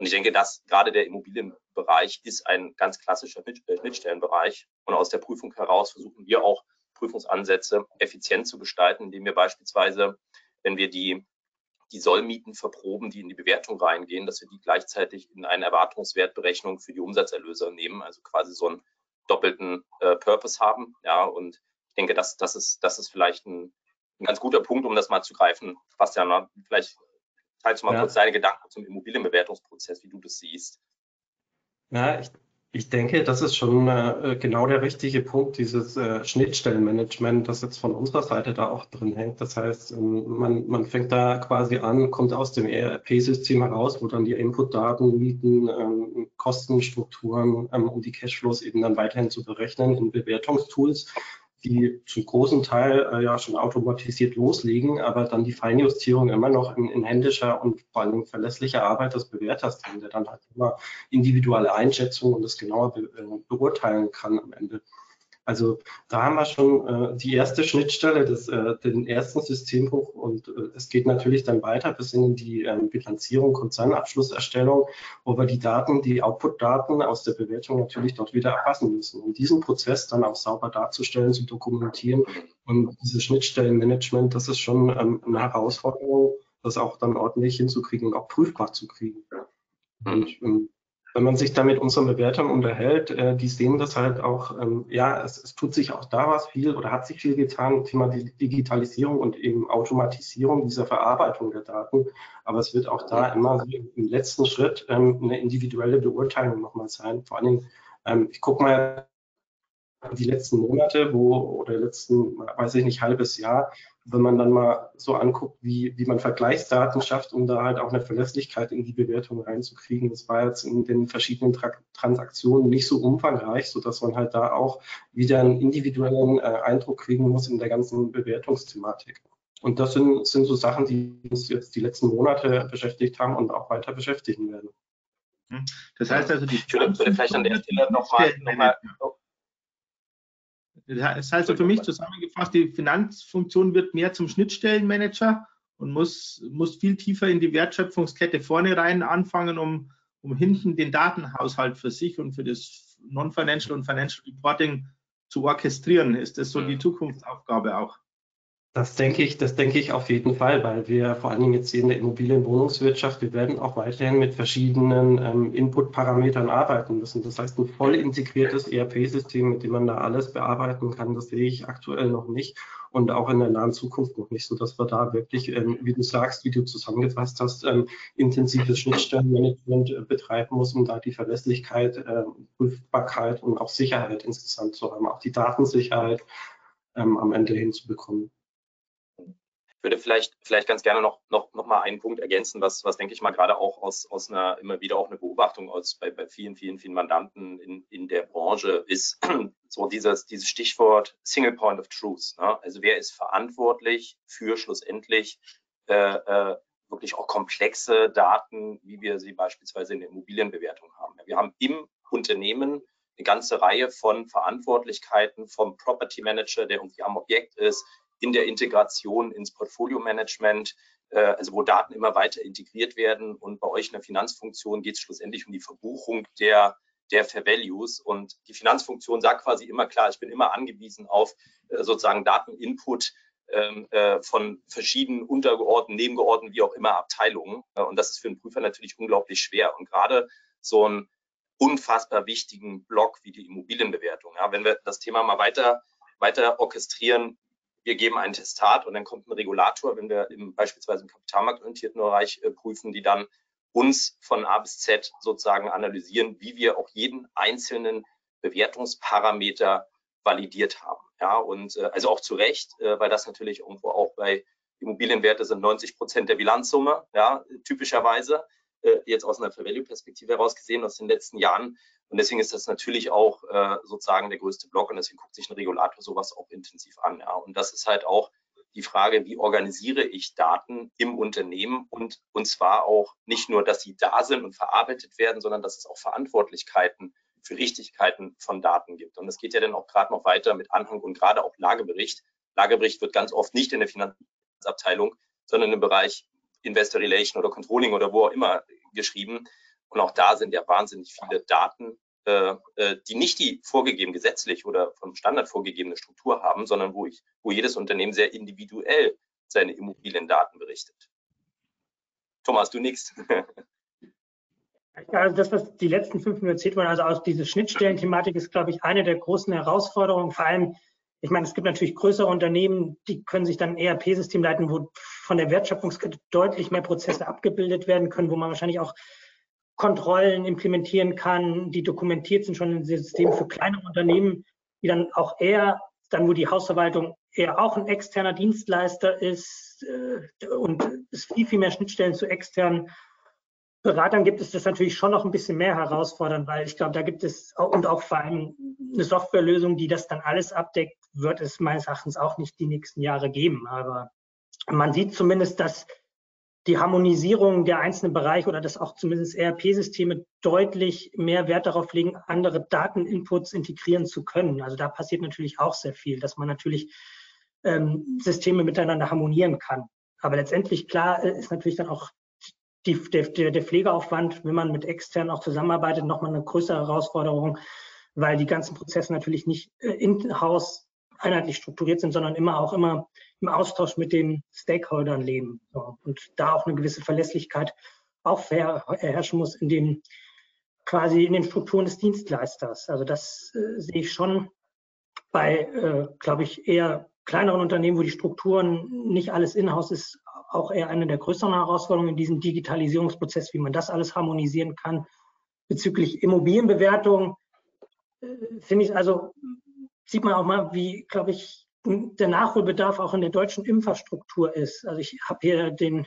Und ich denke, dass gerade der Immobilienbereich ist ein ganz klassischer äh, Schnittstellenbereich. Und aus der Prüfung heraus versuchen wir auch Prüfungsansätze effizient zu gestalten, indem wir beispielsweise, wenn wir die, die Sollmieten verproben, die in die Bewertung reingehen, dass wir die gleichzeitig in eine Erwartungswertberechnung für die Umsatzerlöse nehmen, also quasi so einen doppelten äh, Purpose haben. Ja, und ich denke, das, das, ist, das ist vielleicht ein, ein ganz guter Punkt, um das mal zu greifen. Bastian, vielleicht Teilst du mal ja. kurz deine Gedanken zum Immobilienbewertungsprozess, wie du das siehst? Ja, ich, ich denke, das ist schon äh, genau der richtige Punkt, dieses äh, Schnittstellenmanagement, das jetzt von unserer Seite da auch drin hängt. Das heißt, ähm, man, man fängt da quasi an, kommt aus dem ERP-System heraus, wo dann die Inputdaten, Mieten, ähm, Kostenstrukturen, ähm, um die Cashflows eben dann weiterhin zu berechnen in Bewertungstools die zum großen Teil äh, ja schon automatisiert loslegen, aber dann die Feinjustierung immer noch in, in händischer und vor allem verlässlicher Arbeit des Bewerters drin, der dann halt immer individuelle Einschätzungen und das genauer be äh, beurteilen kann am Ende. Also da haben wir schon äh, die erste Schnittstelle, des, äh, den ersten Systembruch und äh, es geht natürlich dann weiter bis in die ähm, Bilanzierung, Konzernabschlusserstellung, wo wir die Daten, die Output-Daten aus der Bewertung natürlich dort wieder erfassen müssen. Und diesen Prozess dann auch sauber darzustellen, zu dokumentieren und dieses Schnittstellenmanagement, das ist schon ähm, eine Herausforderung, das auch dann ordentlich hinzukriegen und auch prüfbar zu kriegen. Und ähm, wenn man sich da mit unseren Bewertern unterhält, äh, die sehen das halt auch, ähm, ja, es, es, tut sich auch da was viel oder hat sich viel getan, Thema Digitalisierung und eben Automatisierung dieser Verarbeitung der Daten. Aber es wird auch da immer im letzten Schritt ähm, eine individuelle Beurteilung nochmal sein, vor allem Ähm, ich gucke mal die letzten Monate, wo oder letzten, weiß ich nicht, halbes Jahr, wenn man dann mal so anguckt, wie, wie man Vergleichsdaten schafft, um da halt auch eine Verlässlichkeit in die Bewertung reinzukriegen. Das war jetzt in den verschiedenen Tra Transaktionen nicht so umfangreich, so dass man halt da auch wieder einen individuellen äh, Eindruck kriegen muss in der ganzen Bewertungsthematik. Und das sind, sind so Sachen, die uns jetzt die letzten Monate beschäftigt haben und auch weiter beschäftigen werden. Hm. Das heißt also, die würde vielleicht an der Stelle nochmal noch mal, das heißt also für mich zusammengefasst, die Finanzfunktion wird mehr zum Schnittstellenmanager und muss, muss viel tiefer in die Wertschöpfungskette vorne rein anfangen, um, um hinten den Datenhaushalt für sich und für das Non-Financial und Financial Reporting zu orchestrieren. Ist das so die mhm. Zukunftsaufgabe auch? Das denke ich, das denke ich auf jeden Fall, weil wir vor allen Dingen jetzt hier in der Immobilienwohnungswirtschaft, wir werden auch weiterhin mit verschiedenen ähm, Input-Parametern arbeiten müssen. Das heißt, ein voll integriertes ERP-System, mit dem man da alles bearbeiten kann, das sehe ich aktuell noch nicht und auch in der nahen Zukunft noch nicht, so dass wir da wirklich, ähm, wie du sagst, wie du zusammengefasst hast, ähm, intensives Schnittstellenmanagement äh, betreiben muss, um da die Verlässlichkeit, äh, Prüfbarkeit und auch Sicherheit insgesamt zu haben, auch die Datensicherheit ähm, am Ende hinzubekommen. Ich würde vielleicht, vielleicht ganz gerne noch, noch, noch mal einen Punkt ergänzen, was, was denke ich mal gerade auch aus, aus einer, immer wieder auch eine Beobachtung aus, bei, bei vielen, vielen, vielen Mandanten in, in der Branche ist, <clears throat> so dieses, dieses Stichwort Single Point of Truth. Ne? Also wer ist verantwortlich für schlussendlich äh, äh, wirklich auch komplexe Daten, wie wir sie beispielsweise in der Immobilienbewertung haben. Wir haben im Unternehmen eine ganze Reihe von Verantwortlichkeiten vom Property Manager, der irgendwie am Objekt ist, in der Integration ins Portfolio-Management, äh, also wo Daten immer weiter integriert werden. Und bei euch in der Finanzfunktion geht es schlussendlich um die Verbuchung der der Fair Values. Und die Finanzfunktion sagt quasi immer klar, ich bin immer angewiesen auf äh, sozusagen Dateninput ähm, äh, von verschiedenen untergeordneten, nebengeordneten, wie auch immer Abteilungen. Und das ist für einen Prüfer natürlich unglaublich schwer. Und gerade so einen unfassbar wichtigen Block wie die Immobilienbewertung. Ja, wenn wir das Thema mal weiter, weiter orchestrieren, wir geben ein Testat und dann kommt ein Regulator, wenn wir im, beispielsweise im kapitalmarktorientierten Bereich äh, prüfen, die dann uns von A bis Z sozusagen analysieren, wie wir auch jeden einzelnen Bewertungsparameter validiert haben. Ja, und äh, also auch zu Recht, äh, weil das natürlich irgendwo auch bei Immobilienwerte sind 90 Prozent der Bilanzsumme, ja, typischerweise, jetzt aus einer Fair-Value-Perspektive heraus gesehen aus den letzten Jahren. Und deswegen ist das natürlich auch äh, sozusagen der größte Block und deswegen guckt sich ein Regulator sowas auch intensiv an. Ja. Und das ist halt auch die Frage, wie organisiere ich Daten im Unternehmen und, und zwar auch nicht nur, dass sie da sind und verarbeitet werden, sondern dass es auch Verantwortlichkeiten für Richtigkeiten von Daten gibt. Und es geht ja dann auch gerade noch weiter mit Anhang und gerade auch Lagebericht. Lagebericht wird ganz oft nicht in der Finanzabteilung, sondern im Bereich Investor Relation oder Controlling oder wo auch immer geschrieben. Und auch da sind ja wahnsinnig viele Daten, äh, äh, die nicht die vorgegeben gesetzlich oder vom Standard vorgegebene Struktur haben, sondern wo ich, wo jedes Unternehmen sehr individuell seine Immobiliendaten berichtet. Thomas, du nix. Also das, was die letzten fünf Minuten erzählt wurden, also aus dieser Schnittstellenthematik ist, glaube ich, eine der großen Herausforderungen, vor allem ich meine, es gibt natürlich größere Unternehmen, die können sich dann ein ERP-System leiten, wo von der Wertschöpfungskette deutlich mehr Prozesse abgebildet werden können, wo man wahrscheinlich auch Kontrollen implementieren kann, die dokumentiert sind schon in Systemen für kleinere Unternehmen, die dann auch eher, dann wo die Hausverwaltung eher auch ein externer Dienstleister ist äh, und es viel, viel mehr Schnittstellen zu externen Beratern gibt es das natürlich schon noch ein bisschen mehr herausfordernd, weil ich glaube, da gibt es auch, und auch vor allem eine Softwarelösung, die das dann alles abdeckt, wird es meines Erachtens auch nicht die nächsten Jahre geben. Aber man sieht zumindest, dass die Harmonisierung der einzelnen Bereiche oder dass auch zumindest ERP-Systeme deutlich mehr Wert darauf legen, andere Dateninputs integrieren zu können. Also da passiert natürlich auch sehr viel, dass man natürlich ähm, Systeme miteinander harmonieren kann. Aber letztendlich klar äh, ist natürlich dann auch die, der, der Pflegeaufwand, wenn man mit externen auch zusammenarbeitet, nochmal eine größere Herausforderung, weil die ganzen Prozesse natürlich nicht äh, in-house einheitlich strukturiert sind, sondern immer auch immer im Austausch mit den Stakeholdern leben. So. Und da auch eine gewisse Verlässlichkeit auch herrschen muss in dem quasi in den Strukturen des Dienstleisters. Also das äh, sehe ich schon bei, äh, glaube ich, eher kleineren Unternehmen, wo die Strukturen nicht alles in-house ist, auch eher eine der größeren Herausforderungen in diesem Digitalisierungsprozess, wie man das alles harmonisieren kann. Bezüglich Immobilienbewertung äh, finde ich, also sieht man auch mal, wie, glaube ich, der Nachholbedarf auch in der deutschen Infrastruktur ist. Also ich habe hier den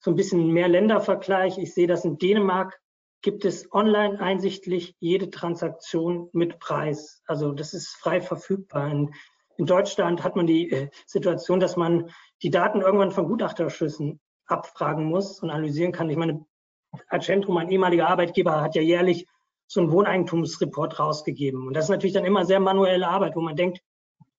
so ein bisschen mehr Ländervergleich. Ich sehe, dass in Dänemark gibt es online einsichtlich jede Transaktion mit Preis. Also das ist frei verfügbar. In, in Deutschland hat man die äh, Situation, dass man die Daten irgendwann von Gutachterschüssen abfragen muss und analysieren kann. Ich meine, Argento, mein ehemaliger Arbeitgeber, hat ja jährlich so einen Wohneigentumsreport rausgegeben. Und das ist natürlich dann immer sehr manuelle Arbeit, wo man denkt,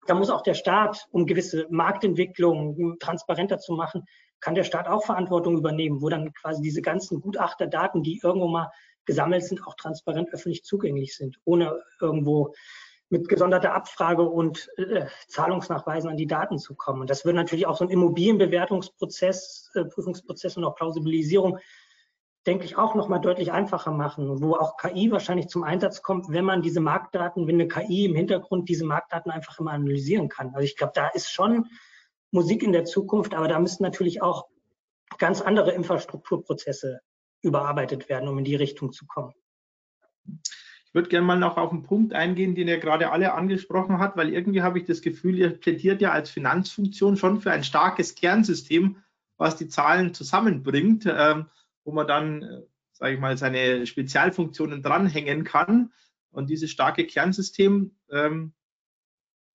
da muss auch der Staat, um gewisse Marktentwicklungen transparenter zu machen, kann der Staat auch Verantwortung übernehmen, wo dann quasi diese ganzen Gutachterdaten, die irgendwo mal gesammelt sind, auch transparent öffentlich zugänglich sind, ohne irgendwo mit gesonderter Abfrage und äh, Zahlungsnachweisen an die Daten zu kommen. Und das würde natürlich auch so ein Immobilienbewertungsprozess, äh, Prüfungsprozess und auch Plausibilisierung, denke ich, auch nochmal deutlich einfacher machen, wo auch KI wahrscheinlich zum Einsatz kommt, wenn man diese Marktdaten, wenn eine KI im Hintergrund diese Marktdaten einfach immer analysieren kann. Also ich glaube, da ist schon Musik in der Zukunft, aber da müssen natürlich auch ganz andere Infrastrukturprozesse überarbeitet werden, um in die Richtung zu kommen. Ich würde gerne mal noch auf einen Punkt eingehen, den er gerade alle angesprochen hat, weil irgendwie habe ich das Gefühl, ihr plädiert ja als Finanzfunktion schon für ein starkes Kernsystem, was die Zahlen zusammenbringt, ähm, wo man dann, äh, sage ich mal, seine Spezialfunktionen dranhängen kann. Und dieses starke Kernsystem ähm,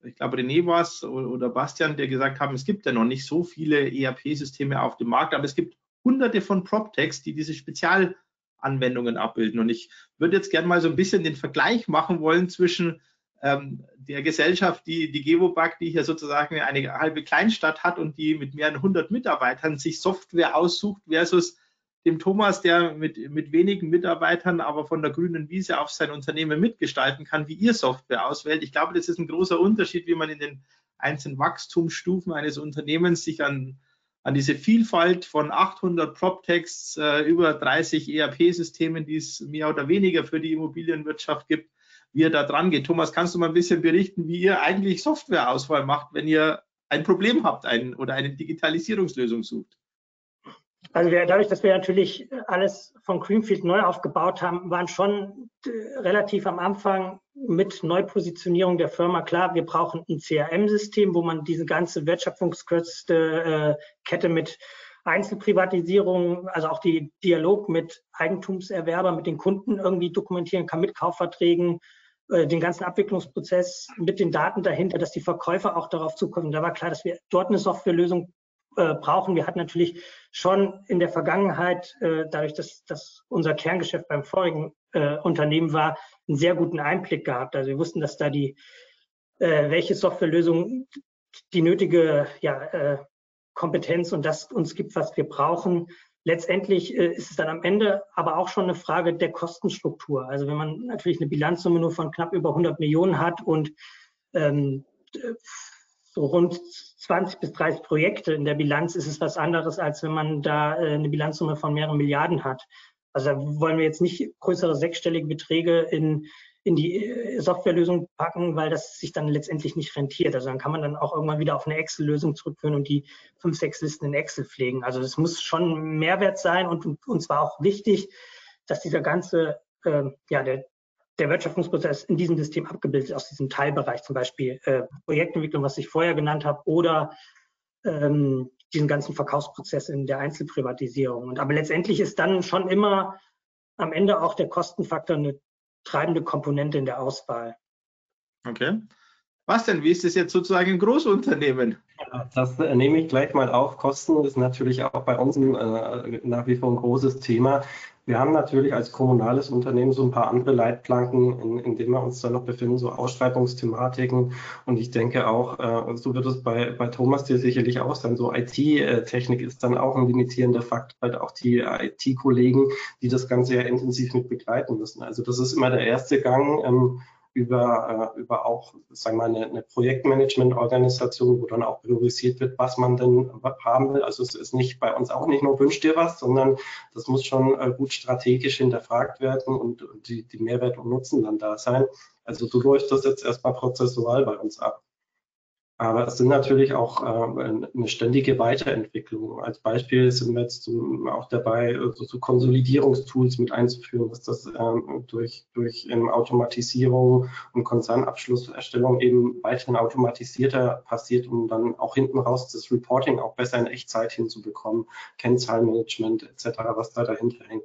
ich glaube, René war es oder Bastian, der gesagt haben, es gibt ja noch nicht so viele ERP-Systeme auf dem Markt, aber es gibt hunderte von PropTechs, die diese Spezialanwendungen abbilden. Und ich würde jetzt gerne mal so ein bisschen den Vergleich machen wollen zwischen ähm, der Gesellschaft, die, die Gewobag, die hier sozusagen eine halbe Kleinstadt hat und die mit mehreren hundert Mitarbeitern sich Software aussucht versus dem Thomas, der mit, mit wenigen Mitarbeitern, aber von der grünen Wiese auf sein Unternehmen mitgestalten kann, wie ihr Software auswählt. Ich glaube, das ist ein großer Unterschied, wie man in den einzelnen Wachstumsstufen eines Unternehmens sich an, an diese Vielfalt von 800 PropTechs, äh, über 30 ERP-Systemen, die es mehr oder weniger für die Immobilienwirtschaft gibt, wie ihr da dran geht. Thomas, kannst du mal ein bisschen berichten, wie ihr eigentlich Softwareauswahl macht, wenn ihr ein Problem habt ein, oder eine Digitalisierungslösung sucht? Also wir, dadurch, dass wir natürlich alles von Greenfield neu aufgebaut haben, waren schon äh, relativ am Anfang mit Neupositionierung der Firma klar, wir brauchen ein CRM-System, wo man diese ganze Wertschöpfungskette äh, Kette mit Einzelprivatisierung, also auch die Dialog mit Eigentumserwerber, mit den Kunden irgendwie dokumentieren kann, mit Kaufverträgen, äh, den ganzen Abwicklungsprozess mit den Daten dahinter, dass die Verkäufer auch darauf zukommen. Da war klar, dass wir dort eine Softwarelösung äh, brauchen. Wir hatten natürlich schon in der Vergangenheit, äh, dadurch, dass, dass unser Kerngeschäft beim vorigen äh, Unternehmen war, einen sehr guten Einblick gehabt. Also wir wussten, dass da die, äh, welche Softwarelösung die nötige ja, äh, Kompetenz und das uns gibt, was wir brauchen. Letztendlich äh, ist es dann am Ende aber auch schon eine Frage der Kostenstruktur. Also wenn man natürlich eine Bilanzsumme nur von knapp über 100 Millionen hat und ähm, so rund 20 bis 30 Projekte in der Bilanz ist es was anderes, als wenn man da äh, eine Bilanzsumme von mehreren Milliarden hat. Also da wollen wir jetzt nicht größere sechsstellige Beträge in, in die äh, Softwarelösung packen, weil das sich dann letztendlich nicht rentiert. Also dann kann man dann auch irgendwann wieder auf eine Excel-Lösung zurückführen und die fünf, sechs Listen in Excel pflegen. Also das muss schon Mehrwert sein und uns war auch wichtig, dass dieser ganze, äh, ja, der, der Wirtschaftungsprozess in diesem System abgebildet aus diesem Teilbereich, zum Beispiel äh, Projektentwicklung, was ich vorher genannt habe, oder ähm, diesen ganzen Verkaufsprozess in der Einzelprivatisierung. Und, aber letztendlich ist dann schon immer am Ende auch der Kostenfaktor eine treibende Komponente in der Auswahl. Okay. Was denn? Wie ist das jetzt sozusagen ein Großunternehmen? Ja, das äh, nehme ich gleich mal auf. Kosten ist natürlich auch bei uns äh, nach wie vor ein großes Thema. Wir haben natürlich als kommunales Unternehmen so ein paar andere Leitplanken, in, in denen wir uns da noch befinden, so Ausschreibungsthematiken. Und ich denke auch, äh, so wird es bei, bei Thomas dir sicherlich auch sein. So IT-Technik ist dann auch ein limitierender Faktor, halt auch die IT-Kollegen, die das Ganze ja intensiv mit begleiten müssen. Also das ist immer der erste Gang. Ähm, über, äh, über auch, sagen wir eine, eine Projektmanagement-Organisation, wo dann auch priorisiert wird, was man denn haben will. Also es ist nicht bei uns auch nicht nur wünscht dir was, sondern das muss schon äh, gut strategisch hinterfragt werden und, und die, die Mehrwert und Nutzen dann da sein. Also so läuft das jetzt erstmal prozessual bei uns ab. Aber es sind natürlich auch äh, eine ständige Weiterentwicklung. Als Beispiel sind wir jetzt auch dabei, so, so Konsolidierungstools mit einzuführen, dass das ähm, durch, durch ähm, Automatisierung und Konzernabschlusserstellung eben weiterhin automatisierter passiert, um dann auch hinten raus das Reporting auch besser in Echtzeit hinzubekommen, Kennzahlenmanagement etc., was da dahinter hängt.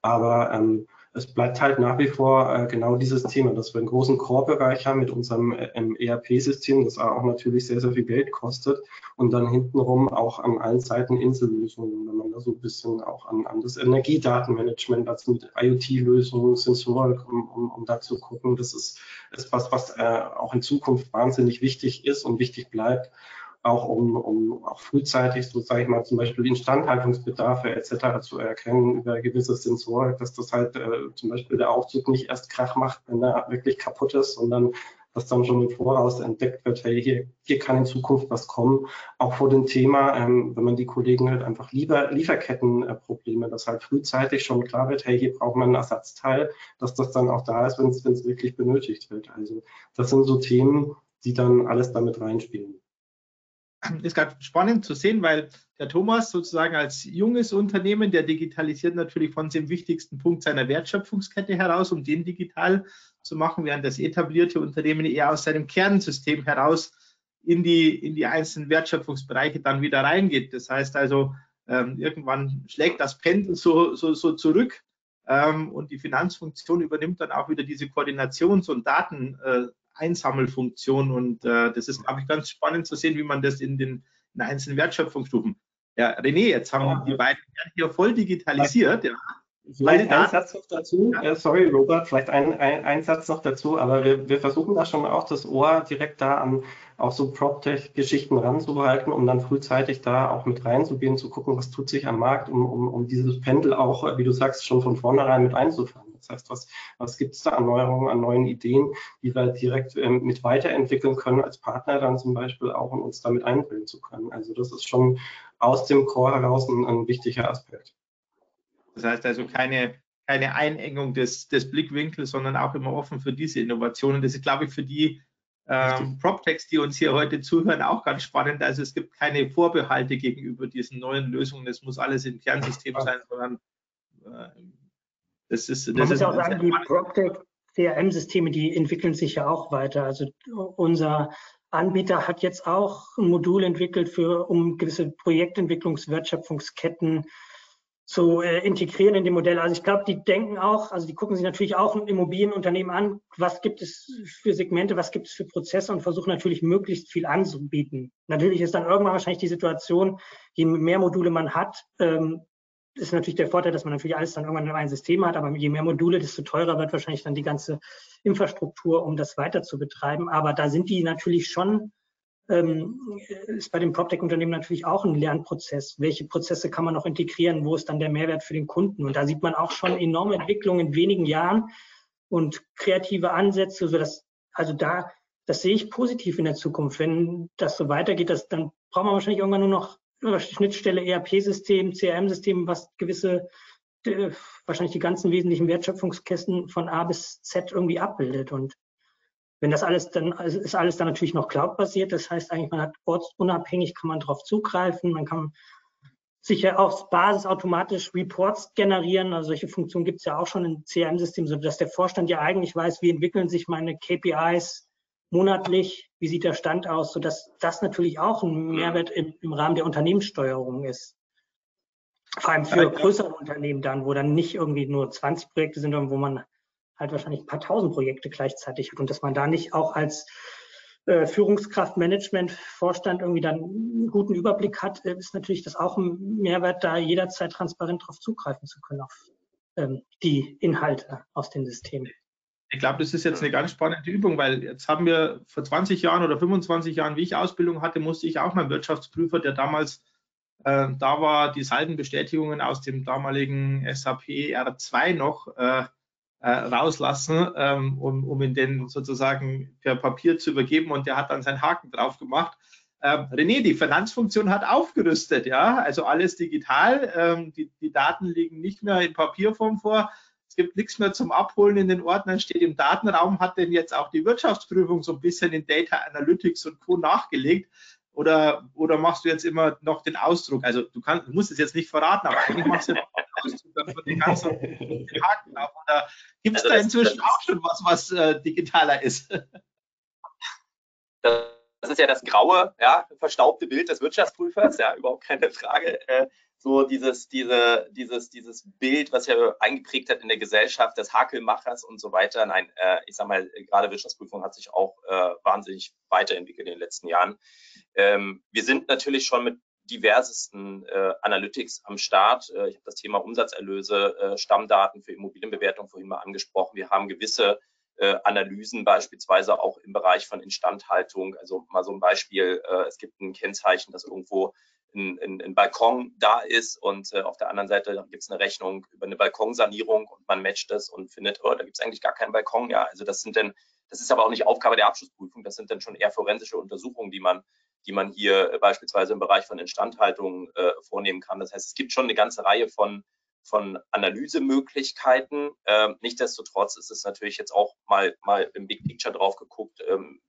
Aber ähm, es bleibt halt nach wie vor äh, genau dieses Thema, dass wir einen großen Core-Bereich haben mit unserem äh, ERP-System, das auch natürlich sehr, sehr viel Geld kostet und dann hintenrum auch an allen Seiten Insellösungen, wenn man da so ein bisschen auch an, an das Energiedatenmanagement, also mit IoT-Lösungen, Sensorik, um, um, um da zu gucken, das ist, ist was, was äh, auch in Zukunft wahnsinnig wichtig ist und wichtig bleibt auch um, um auch frühzeitig, so sage ich mal, zum Beispiel Instandhaltungsbedarfe etc. zu erkennen über gewisse Sensoren, dass das halt äh, zum Beispiel der Aufzug nicht erst Krach macht, wenn er wirklich kaputt ist, sondern dass dann schon im Voraus entdeckt wird, hey, hier, hier kann in Zukunft was kommen. Auch vor dem Thema, ähm, wenn man die Kollegen halt einfach lieber Lieferkettenprobleme, dass halt frühzeitig schon klar wird, hey, hier braucht man ein Ersatzteil, dass das dann auch da ist, wenn es wirklich benötigt wird. Also das sind so Themen, die dann alles damit reinspielen <clears throat> ist gerade spannend zu sehen, weil der Thomas sozusagen als junges Unternehmen, der digitalisiert natürlich von dem wichtigsten Punkt seiner Wertschöpfungskette heraus, um den digital zu machen, während das etablierte Unternehmen eher aus seinem Kernsystem heraus in die, in die einzelnen Wertschöpfungsbereiche dann wieder reingeht. Das heißt also, ähm, irgendwann schlägt das Pendel so, so, so zurück ähm, und die Finanzfunktion übernimmt dann auch wieder diese Koordinations- und Daten, äh, Einsammelfunktion. Und äh, das ist, glaube ich, ganz spannend zu sehen, wie man das in den, in einzelnen Wertschöpfungsstufen. Ja, René, jetzt haben ja. die beiden hier voll digitalisiert. Ja. Vielleicht ein Satz noch dazu. Ja. Äh, sorry, Robert, vielleicht ein, ein, ein, Satz noch dazu, aber wir, wir versuchen da schon auch das Ohr direkt da an auch so PropTech-Geschichten ranzuhalten, um dann frühzeitig da auch mit reinzugehen, zu gucken, was tut sich am Markt, um, um, um dieses Pendel auch, wie du sagst, schon von vornherein mit einzufangen. Das heißt, was, was gibt es da an Neuerungen, an neuen Ideen, die wir direkt ähm, mit weiterentwickeln können als Partner dann zum Beispiel auch, um uns damit einbringen zu können. Also das ist schon aus dem Core heraus ein, ein wichtiger Aspekt. Das heißt also keine, keine Einengung des, des Blickwinkels, sondern auch immer offen für diese Innovationen. Das ist, glaube ich, für die ähm, PropTechs, die uns hier heute zuhören, auch ganz spannend. Also es gibt keine Vorbehalte gegenüber diesen neuen Lösungen. Es muss alles im Kernsystem sein, sondern äh, das ist. Das Man muss ja auch sagen, die PropTech CRM-Systeme, die entwickeln sich ja auch weiter. Also unser Anbieter hat jetzt auch ein Modul entwickelt für, um gewisse Projektentwicklungswertschöpfungsketten zu äh, integrieren in dem Modell. Also ich glaube, die denken auch, also die gucken sich natürlich auch ein Immobilienunternehmen an, was gibt es für Segmente, was gibt es für Prozesse und versuchen natürlich möglichst viel anzubieten. Natürlich ist dann irgendwann wahrscheinlich die Situation, je mehr Module man hat, ähm, ist natürlich der Vorteil, dass man natürlich alles dann irgendwann in einem System hat, aber je mehr Module, desto teurer wird wahrscheinlich dann die ganze Infrastruktur, um das weiter zu betreiben. Aber da sind die natürlich schon ähm, ist bei dem PropTech-Unternehmen natürlich auch ein Lernprozess. Welche Prozesse kann man noch integrieren? Wo ist dann der Mehrwert für den Kunden? Und da sieht man auch schon enorme Entwicklungen in wenigen Jahren und kreative Ansätze, sodass, also da, das sehe ich positiv in der Zukunft. Wenn das so weitergeht, das, dann braucht man wahrscheinlich irgendwann nur noch Schnittstelle ERP-System, CRM-System, was gewisse, äh, wahrscheinlich die ganzen wesentlichen Wertschöpfungskästen von A bis Z irgendwie abbildet. Und wenn das alles dann, also ist alles dann natürlich noch cloud-basiert. Das heißt eigentlich, man hat ortsunabhängig, kann man darauf zugreifen. Man kann sicher auf Basis automatisch Reports generieren. Also solche Funktionen gibt es ja auch schon im CRM-System, sodass der Vorstand ja eigentlich weiß, wie entwickeln sich meine KPIs monatlich, wie sieht der Stand aus, sodass das natürlich auch ein Mehrwert im, im Rahmen der Unternehmenssteuerung ist. Vor allem für größere Unternehmen dann, wo dann nicht irgendwie nur 20 Projekte sind, sondern wo man halt wahrscheinlich ein paar tausend Projekte gleichzeitig hat und dass man da nicht auch als äh, Führungskraft, Management, Vorstand irgendwie dann einen guten Überblick hat, äh, ist natürlich das auch ein Mehrwert, da jederzeit transparent darauf zugreifen zu können, auf ähm, die Inhalte aus den Systemen. Ich glaube, das ist jetzt eine ganz spannende Übung, weil jetzt haben wir vor 20 Jahren oder 25 Jahren, wie ich Ausbildung hatte, musste ich auch meinen Wirtschaftsprüfer, der damals äh, da war, die Saldenbestätigungen aus dem damaligen SAP R2 noch äh, äh, rauslassen, ähm, um, um ihn den sozusagen per Papier zu übergeben und der hat dann seinen Haken drauf gemacht. Ähm, René, die Finanzfunktion hat aufgerüstet, ja, also alles digital. Ähm, die, die Daten liegen nicht mehr in Papierform vor, es gibt nichts mehr zum Abholen in den Ordnern, steht im Datenraum, hat denn jetzt auch die Wirtschaftsprüfung so ein bisschen in Data Analytics und Co. nachgelegt? Oder, oder machst du jetzt immer noch den Ausdruck? Also du, kannst, du musst es jetzt nicht verraten, aber eigentlich machst du den Ausdruck von den ganzen Haken auf. Oder gibt es also da inzwischen auch schon was, was äh, digitaler ist? Das ist ja das graue, ja, verstaubte Bild des Wirtschaftsprüfers, ja, überhaupt keine Frage. Äh, so dieses, diese, dieses, dieses Bild, was ja eingeprägt hat in der Gesellschaft des Hakelmachers und so weiter. Nein, äh, ich sag mal, gerade Wirtschaftsprüfung hat sich auch äh, wahnsinnig weiterentwickelt in den letzten Jahren. Ähm, wir sind natürlich schon mit diversesten äh, Analytics am Start. Äh, ich habe das Thema Umsatzerlöse, äh, Stammdaten für Immobilienbewertung vorhin mal angesprochen. Wir haben gewisse äh, Analysen beispielsweise auch im Bereich von Instandhaltung. Also mal so ein Beispiel, es gibt ein Kennzeichen, das irgendwo ein, ein, ein Balkon da ist und äh, auf der anderen Seite gibt es eine Rechnung über eine Balkonsanierung und man matcht das und findet, oh, da gibt es eigentlich gar keinen Balkon. Ja, also das sind dann, das ist aber auch nicht Aufgabe der Abschlussprüfung, das sind dann schon eher forensische Untersuchungen, die man, die man hier äh, beispielsweise im Bereich von Instandhaltung äh, vornehmen kann. Das heißt, es gibt schon eine ganze Reihe von von Analysemöglichkeiten. Ähm, nichtsdestotrotz ist es natürlich jetzt auch mal, mal im Big Picture drauf geguckt. Ähm,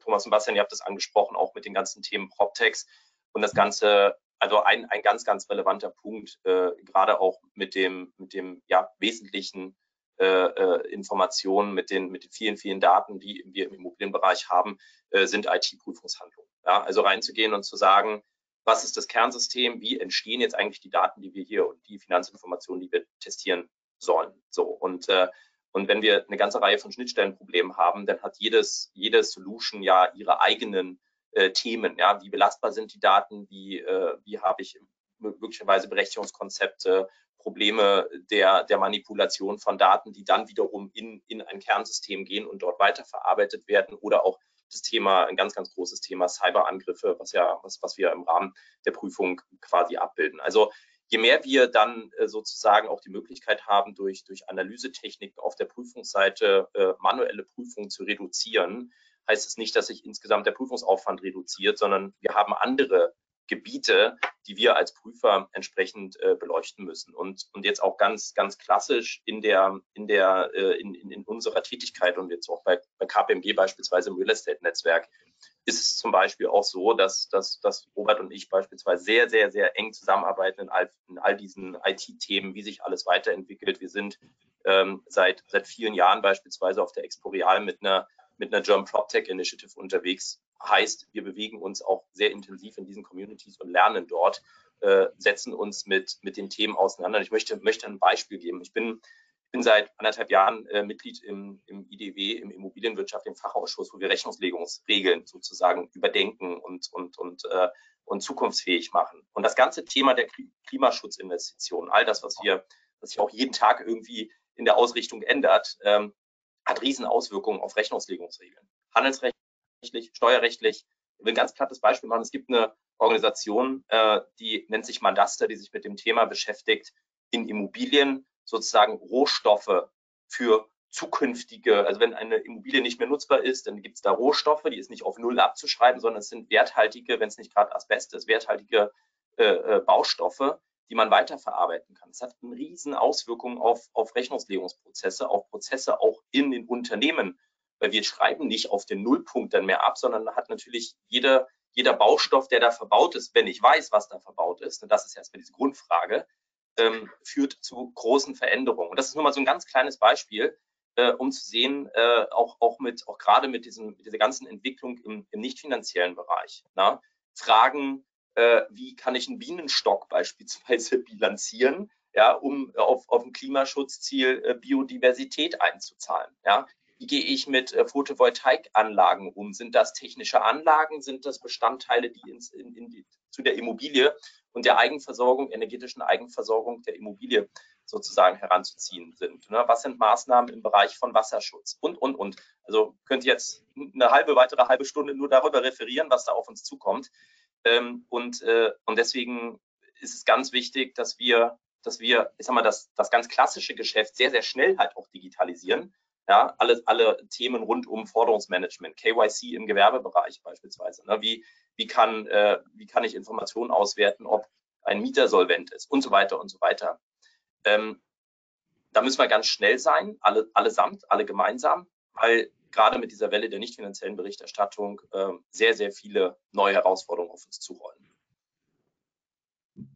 Thomas und Bastian, ihr habt das angesprochen, auch mit den ganzen Themen PropTechs und das Ganze, also ein, ein ganz, ganz relevanter Punkt, äh, gerade auch mit dem, mit dem ja, wesentlichen äh, äh, Informationen, mit den, mit den vielen, vielen Daten, die wir im Immobilienbereich haben, äh, sind IT-Prüfungshandlungen. Ja, also reinzugehen und zu sagen, was ist das Kernsystem, wie entstehen jetzt eigentlich die Daten, die wir hier und die Finanzinformationen, die wir testieren sollen. So und äh, und wenn wir eine ganze Reihe von Schnittstellenproblemen haben, dann hat jedes, jede Solution ja ihre eigenen äh, Themen. Ja, wie belastbar sind die Daten? Wie, äh, wie habe ich möglicherweise Berechtigungskonzepte, Probleme der, der Manipulation von Daten, die dann wiederum in, in ein Kernsystem gehen und dort weiterverarbeitet werden oder auch das Thema, ein ganz, ganz großes Thema Cyberangriffe, was ja, was, was wir im Rahmen der Prüfung quasi abbilden. Also je mehr wir dann äh, sozusagen auch die Möglichkeit haben, durch, durch Analysetechnik auf der Prüfungsseite äh, manuelle Prüfungen zu reduzieren, heißt es nicht, dass sich insgesamt der Prüfungsaufwand reduziert, sondern wir haben andere Gebiete, die wir als Prüfer entsprechend äh, beleuchten müssen. Und, und jetzt auch ganz, ganz klassisch in der, in der, äh, in, in, unserer Tätigkeit und jetzt auch bei, bei KPMG beispielsweise im Real Estate Netzwerk ist es zum Beispiel auch so, dass, dass, dass Robert und ich beispielsweise sehr, sehr, sehr eng zusammenarbeiten in all, in all diesen IT-Themen, wie sich alles weiterentwickelt. Wir sind ähm, seit, seit vielen Jahren beispielsweise auf der Exporeal mit einer mit einer German PropTech Initiative unterwegs. Heißt, wir bewegen uns auch sehr intensiv in diesen Communities und lernen dort, äh, setzen uns mit, mit den Themen auseinander. Ich möchte, möchte ein Beispiel geben. Ich bin, bin seit anderthalb Jahren äh, Mitglied im, im IDW, im Immobilienwirtschaft, im Fachausschuss, wo wir Rechnungslegungsregeln sozusagen überdenken und, und, und, äh, und zukunftsfähig machen. Und das ganze Thema der Klimaschutzinvestitionen, all das, was wir, was sich auch jeden Tag irgendwie in der Ausrichtung ändert, ähm, hat Riesenauswirkungen auf Rechnungslegungsregeln. Handelsrechtlich, steuerrechtlich. Ich will ein ganz plattes Beispiel machen. Es gibt eine Organisation, äh, die nennt sich Mandaster, die sich mit dem Thema beschäftigt, in Immobilien sozusagen Rohstoffe für zukünftige, also wenn eine Immobilie nicht mehr nutzbar ist, dann gibt es da Rohstoffe, die ist nicht auf Null abzuschreiben, sondern es sind werthaltige, wenn es nicht gerade Asbest ist, werthaltige äh, äh, Baustoffe, die man weiterverarbeiten kann. Es hat eine riesen Auswirkungen auf, auf Rechnungslegungsprozesse, auf Prozesse auch in den Unternehmen, weil wir schreiben nicht auf den Nullpunkt dann mehr ab, sondern hat natürlich jeder, jeder Baustoff, der da verbaut ist, wenn ich weiß, was da verbaut ist, und das ist erstmal diese Grundfrage, ähm, führt zu großen Veränderungen. Und das ist nur mal so ein ganz kleines Beispiel, äh, um zu sehen, äh, auch, auch mit, auch gerade mit, diesem, mit dieser ganzen Entwicklung im, im nicht finanziellen Bereich. Na? Fragen, äh, wie kann ich einen Bienenstock <laughs> beispielsweise bilanzieren, ja, um auf, auf ein Klimaschutzziel äh, Biodiversität einzuzahlen. Ja. Wie gehe ich mit äh, Photovoltaikanlagen um? Sind das technische Anlagen? Sind das Bestandteile, die ins, in, in die, zu der Immobilie und der Eigenversorgung, energetischen Eigenversorgung der Immobilie sozusagen heranzuziehen sind. Ne? Was sind Maßnahmen im Bereich von Wasserschutz und, und, und. Also könnt ihr jetzt eine halbe, weitere halbe Stunde nur darüber referieren, was da auf uns zukommt. Ähm, und, äh, und deswegen ist es ganz wichtig, dass wir, dass wir, ich sag mal, das, das ganz klassische Geschäft sehr, sehr schnell halt auch digitalisieren. Ja, alle, alle Themen rund um Forderungsmanagement, KYC im Gewerbebereich beispielsweise. Ne? Wie, wie, kann, äh, wie kann ich Informationen auswerten, ob ein Mieter solvent ist und so weiter und so weiter. Ähm, da müssen wir ganz schnell sein, alle, allesamt, alle gemeinsam, weil gerade mit dieser Welle der nicht finanziellen Berichterstattung äh, sehr, sehr viele neue Herausforderungen auf uns zurollen.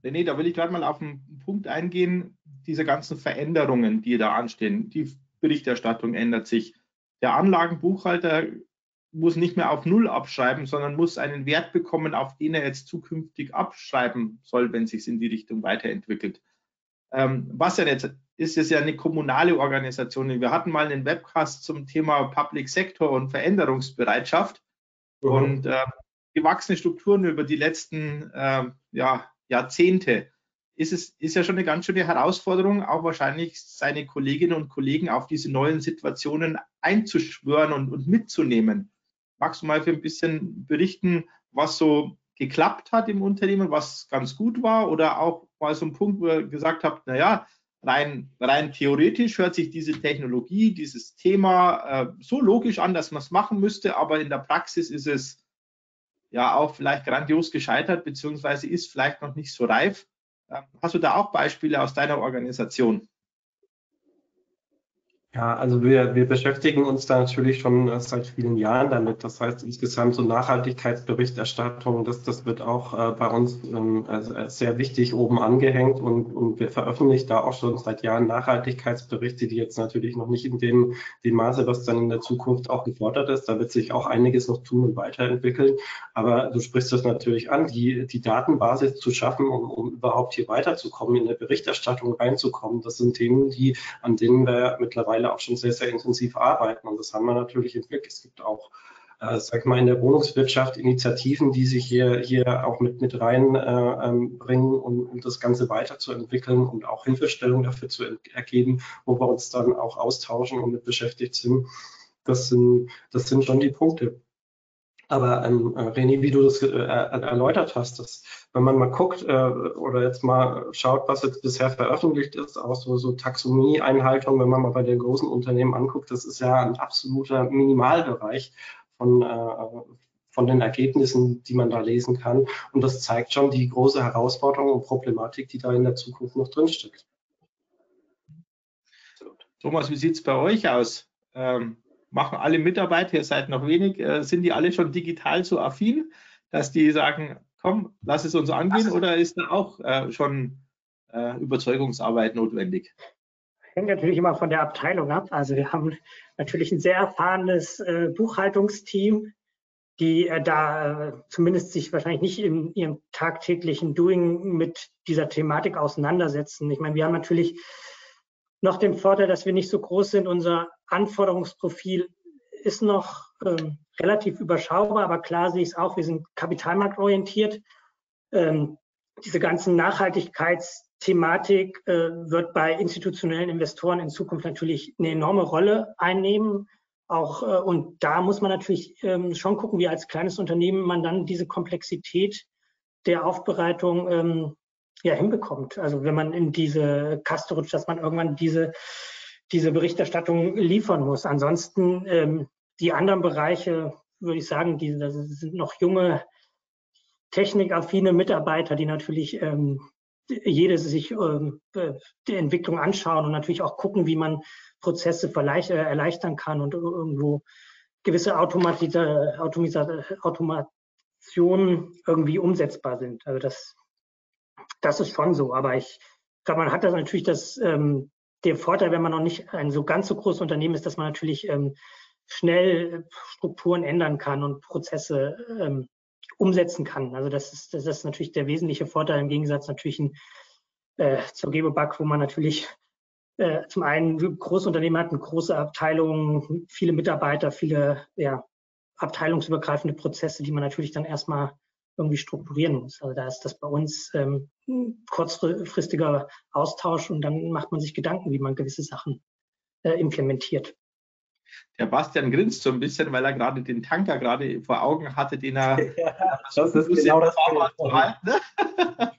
René, da will ich gerade mal auf einen Punkt eingehen, diese ganzen Veränderungen, die da anstehen. Die Berichterstattung ändert sich. Der Anlagenbuchhalter muss nicht mehr auf Null abschreiben, sondern muss einen Wert bekommen, auf den er jetzt zukünftig abschreiben soll, wenn sich in die Richtung weiterentwickelt. Ähm, was ja jetzt ist es ja eine kommunale Organisation. Wir hatten mal einen Webcast zum Thema Public Sector und Veränderungsbereitschaft mhm. und äh, gewachsene Strukturen über die letzten äh, ja, Jahrzehnte. Ist es ist ja schon eine ganz schöne Herausforderung, auch wahrscheinlich seine Kolleginnen und Kollegen auf diese neuen Situationen einzuschwören und, und mitzunehmen. Magst du mal für ein bisschen berichten, was so geklappt hat im Unternehmen, was ganz gut war oder auch mal so ein Punkt, wo ihr gesagt habt, naja, rein, rein theoretisch hört sich diese Technologie, dieses Thema äh, so logisch an, dass man es machen müsste, aber in der Praxis ist es ja auch vielleicht grandios gescheitert, beziehungsweise ist vielleicht noch nicht so reif. Äh, hast du da auch Beispiele aus deiner Organisation? Ja, also wir, wir beschäftigen uns da natürlich schon äh, seit vielen Jahren damit. Das heißt, insgesamt so Nachhaltigkeitsberichterstattung, das, das wird auch äh, bei uns ähm, sehr wichtig oben angehängt und, und wir veröffentlichen da auch schon seit Jahren Nachhaltigkeitsberichte, die jetzt natürlich noch nicht in dem, dem Maße, was dann in der Zukunft auch gefordert ist. Da wird sich auch einiges noch tun und weiterentwickeln. Aber du sprichst das natürlich an, die, die Datenbasis zu schaffen, um, um überhaupt hier weiterzukommen, in der Berichterstattung reinzukommen. Das sind Themen, die, an denen wir mittlerweile mittlerweile auch schon sehr, sehr intensiv arbeiten. Und das haben wir natürlich im Blick. Es gibt auch, äh, sag ich mal, in der Wohnungswirtschaft Initiativen, die sich hier, hier auch mit, mit reinbringen, äh, ähm, um, um das Ganze weiterzuentwickeln und auch Hilfestellungen dafür zu ergeben, wo wir uns dann auch austauschen und mit beschäftigt sind. Das sind, das sind schon die Punkte. Aber ähm, René, wie du das äh, erläutert hast, dass wenn man mal guckt äh, oder jetzt mal schaut, was jetzt bisher veröffentlicht ist, auch so, so Taxonomie-Einhaltung, wenn man mal bei den großen Unternehmen anguckt, das ist ja ein absoluter Minimalbereich von, äh, von den Ergebnissen, die man da lesen kann. Und das zeigt schon die große Herausforderung und Problematik, die da in der Zukunft noch drinsteckt. Thomas, wie sieht es bei euch aus? Ähm, machen alle Mitarbeiter, ihr seid noch wenig, äh, sind die alle schon digital so affin, dass die sagen, komm, lass es uns angehen oder ist da auch äh, schon äh, Überzeugungsarbeit notwendig? Hängt natürlich immer von der Abteilung ab. Also wir haben natürlich ein sehr erfahrenes äh, Buchhaltungsteam, die äh, da äh, zumindest sich wahrscheinlich nicht in ihrem tagtäglichen Doing mit dieser Thematik auseinandersetzen. Ich meine, wir haben natürlich noch den Vorteil, dass wir nicht so groß sind. Unser Anforderungsprofil ist noch ähm, relativ überschaubar, aber klar sehe ich es auch, wir sind kapitalmarktorientiert. Ähm, diese ganzen Nachhaltigkeitsthematik äh, wird bei institutionellen Investoren in Zukunft natürlich eine enorme Rolle einnehmen. Auch, äh, und da muss man natürlich ähm, schon gucken, wie als kleines Unternehmen man dann diese Komplexität der Aufbereitung ähm, ja hinbekommt. Also wenn man in diese Kaste rutscht, dass man irgendwann diese, diese Berichterstattung liefern muss. Ansonsten ähm, die anderen Bereiche, würde ich sagen, die das sind noch junge, technikaffine Mitarbeiter, die natürlich ähm, jedes sich ähm, die Entwicklung anschauen und natürlich auch gucken, wie man Prozesse äh, erleichtern kann und irgendwo gewisse Automatisa Automationen irgendwie umsetzbar sind. Also das das ist schon so. Aber ich glaube, man hat da natürlich das, ähm, den Vorteil, wenn man noch nicht ein so ganz so großes Unternehmen ist, dass man natürlich ähm, schnell Strukturen ändern kann und Prozesse ähm, umsetzen kann. Also das ist, das ist natürlich der wesentliche Vorteil im Gegensatz natürlich ein, äh, zur Gebeback, wo man natürlich äh, zum einen Großunternehmen hat, eine große Abteilung, viele Mitarbeiter, viele ja, abteilungsübergreifende Prozesse, die man natürlich dann erstmal irgendwie strukturieren muss. Also da ist das bei uns ähm, kurzfristiger Austausch und dann macht man sich Gedanken, wie man gewisse Sachen äh, implementiert. Der Bastian grinst so ein bisschen, weil er gerade den Tanker gerade vor Augen hatte, den er <laughs> ja, das ist genau das ne? <laughs>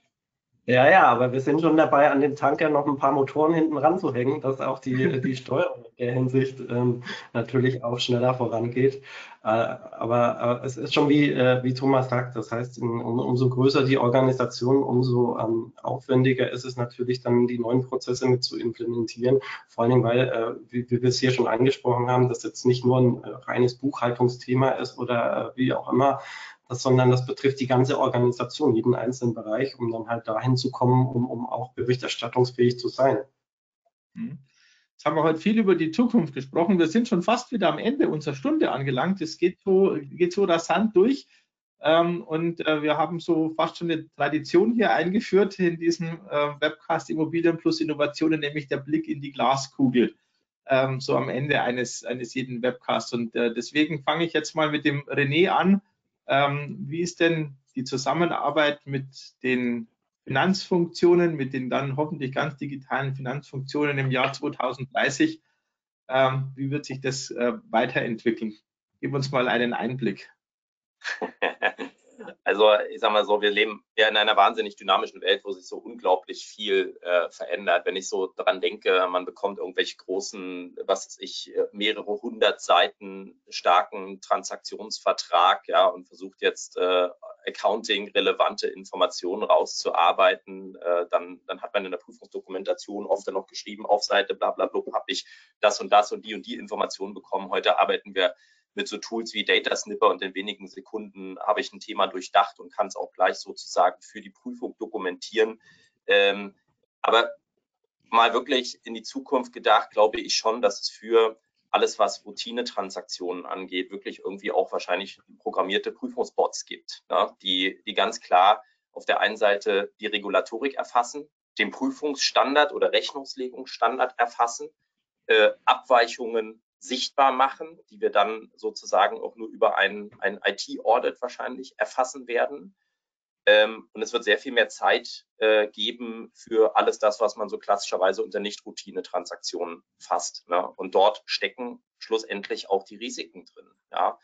Ja, ja, aber wir sind schon dabei, an den Tanker noch ein paar Motoren hinten ranzuhängen, dass auch die, die Steuerung in der Hinsicht ähm, natürlich auch schneller vorangeht. Äh, aber es ist schon wie, äh, wie Thomas sagt, das heißt, um, umso größer die Organisation, umso ähm, aufwendiger ist es natürlich dann, die neuen Prozesse mit zu implementieren. Vor allen Dingen, weil, äh, wie, wir es hier schon angesprochen haben, das jetzt nicht nur ein reines Buchhaltungsthema ist oder wie auch immer, das, sondern das betrifft die ganze Organisation, jeden einzelnen Bereich, um dann halt dahin zu kommen, um, um auch berichterstattungsfähig zu sein. Mhm. Jetzt haben wir heute viel über die Zukunft gesprochen. Wir sind schon fast wieder am Ende unserer Stunde angelangt. Es geht so, geht so rasant durch. Ähm, und äh, wir haben so fast schon eine Tradition hier eingeführt in diesem äh, Webcast Immobilien plus Innovationen, nämlich der Blick in die Glaskugel. Ähm, so am Ende eines, eines jeden Webcasts. Und äh, deswegen fange ich jetzt mal mit dem René an. Ähm, wie ist denn die Zusammenarbeit mit den Finanzfunktionen, mit den dann hoffentlich ganz digitalen Finanzfunktionen im Jahr 2030? Ähm, wie wird sich das äh, weiterentwickeln? Gib uns mal einen Einblick. <laughs> Also ich sage mal so, wir leben ja in einer wahnsinnig dynamischen Welt, wo sich so unglaublich viel äh, verändert. Wenn ich so daran denke, man bekommt irgendwelche großen, was weiß ich, mehrere hundert Seiten starken Transaktionsvertrag, ja, und versucht jetzt äh, Accounting-relevante Informationen rauszuarbeiten, äh, dann, dann hat man in der Prüfungsdokumentation oft dann noch geschrieben, auf Seite bla bla bla habe ich das und das und die und die Informationen bekommen. Heute arbeiten wir mit so Tools wie Data Snipper und in wenigen Sekunden habe ich ein Thema durchdacht und kann es auch gleich sozusagen für die Prüfung dokumentieren. Ähm, aber mal wirklich in die Zukunft gedacht, glaube ich schon, dass es für alles, was Routine-Transaktionen angeht, wirklich irgendwie auch wahrscheinlich programmierte Prüfungsbots gibt, ne, die, die ganz klar auf der einen Seite die Regulatorik erfassen, den Prüfungsstandard oder Rechnungslegungsstandard erfassen, äh, Abweichungen sichtbar machen, die wir dann sozusagen auch nur über ein, ein IT-Audit wahrscheinlich erfassen werden. Ähm, und es wird sehr viel mehr Zeit äh, geben für alles das, was man so klassischerweise unter Nicht-Routine-Transaktionen fasst. Ne? Und dort stecken schlussendlich auch die Risiken drin. Ja?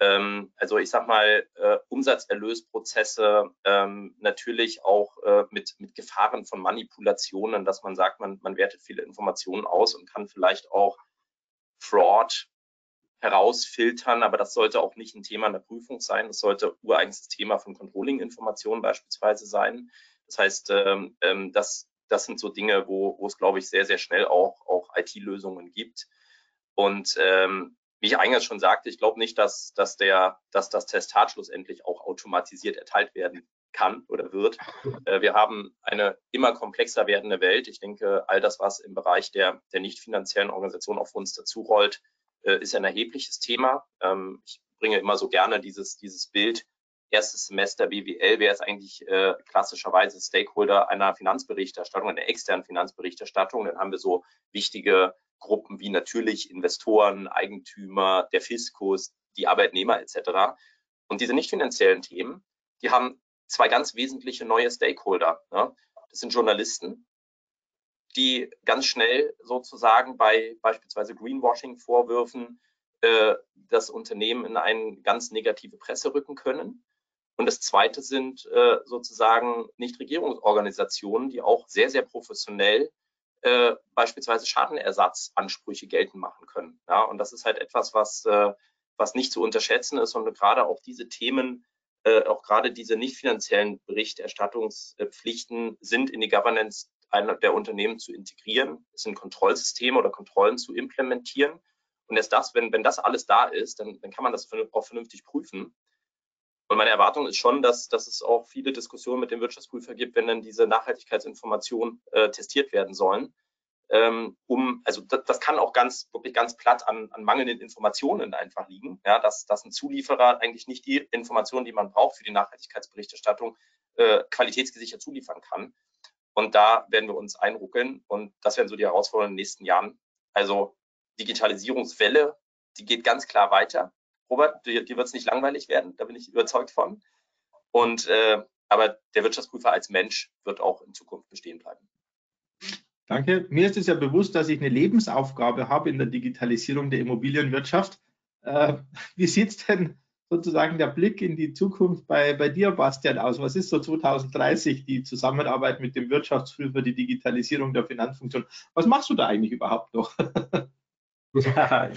Ähm, also ich sag mal, äh, Umsatzerlösprozesse, ähm, natürlich auch äh, mit, mit Gefahren von Manipulationen, dass man sagt, man, man wertet viele Informationen aus und kann vielleicht auch Fraud herausfiltern, aber das sollte auch nicht ein Thema in der Prüfung sein. Das sollte ureigenstes Thema von Controlling-Informationen beispielsweise sein. Das heißt, ähm, ähm, das, das sind so Dinge, wo, wo es, glaube ich, sehr, sehr schnell auch, auch IT-Lösungen gibt. Und ähm, wie ich eingangs schon sagte, ich glaube nicht, dass, dass, der, dass das Testat schlussendlich auch automatisiert erteilt werden kann oder wird. <laughs> Äh, wir haben eine immer komplexer werdende Welt. Ich denke, all das, was im Bereich der, der nicht finanziellen Organisation auf uns dazu rollt, äh, ist ein erhebliches Thema. Ähm, ich bringe immer so gerne dieses, dieses Bild. Erstes Semester BWL wäre es eigentlich äh, klassischerweise Stakeholder einer Finanzberichterstattung, einer externen Finanzberichterstattung. Dann haben wir so wichtige Gruppen wie natürlich Investoren, Eigentümer, der Fiskus, die Arbeitnehmer etc. Und diese nicht finanziellen Themen, die haben zwei ganz wesentliche neue Stakeholder. Ne? Das sind Journalisten, die ganz schnell sozusagen bei beispielsweise Greenwashing-Vorwürfen äh, das Unternehmen in eine ganz negative Presse rücken können. Und das Zweite sind äh, sozusagen Nichtregierungsorganisationen, die auch sehr, sehr professionell äh, beispielsweise Schadenersatzansprüche geltend machen können. Ja, und das ist halt etwas, was, äh, was nicht zu unterschätzen ist und gerade auch diese Themen äh, auch gerade diese nicht finanziellen Berichterstattungspflichten sind in die Governance der Unternehmen zu integrieren, es in Kontrollsysteme oder Kontrollen zu implementieren. Und erst das, wenn, wenn das alles da ist, dann, dann kann man das auch vernünftig prüfen. Und meine Erwartung ist schon, dass, dass es auch viele Diskussionen mit dem Wirtschaftsprüfer gibt, wenn dann diese Nachhaltigkeitsinformationen äh, testiert werden sollen ähm, um, also das, das, kann auch ganz, wirklich ganz platt an, an mangelnden Informationen einfach liegen, ja, dass, dass ein Zulieferer eigentlich nicht die Informationen, die man braucht für die Nachhaltigkeitsberichterstattung, äh, qualitätsgesichert zuliefern kann. Und da werden wir uns einruckeln und das werden so die Herausforderungen in den nächsten Jahren. Also Digitalisierungswelle, die geht ganz klar weiter. Robert, dir, dir wird es nicht langweilig werden, da bin ich überzeugt von. Und äh, aber der Wirtschaftsprüfer als Mensch wird auch in Zukunft bestehen bleiben. Danke. Mir ist es ja bewusst, dass ich eine Lebensaufgabe habe in der Digitalisierung der Immobilienwirtschaft. Äh, <laughs> wie sieht denn sozusagen der Blick in die Zukunft bei, bei dir, Bastian, aus? Was ist so 2030 die Zusammenarbeit mit dem Wirtschaftsprüfer, die Digitalisierung der Finanzfunktion? Was machst du da eigentlich überhaupt noch? <laughs> Ja,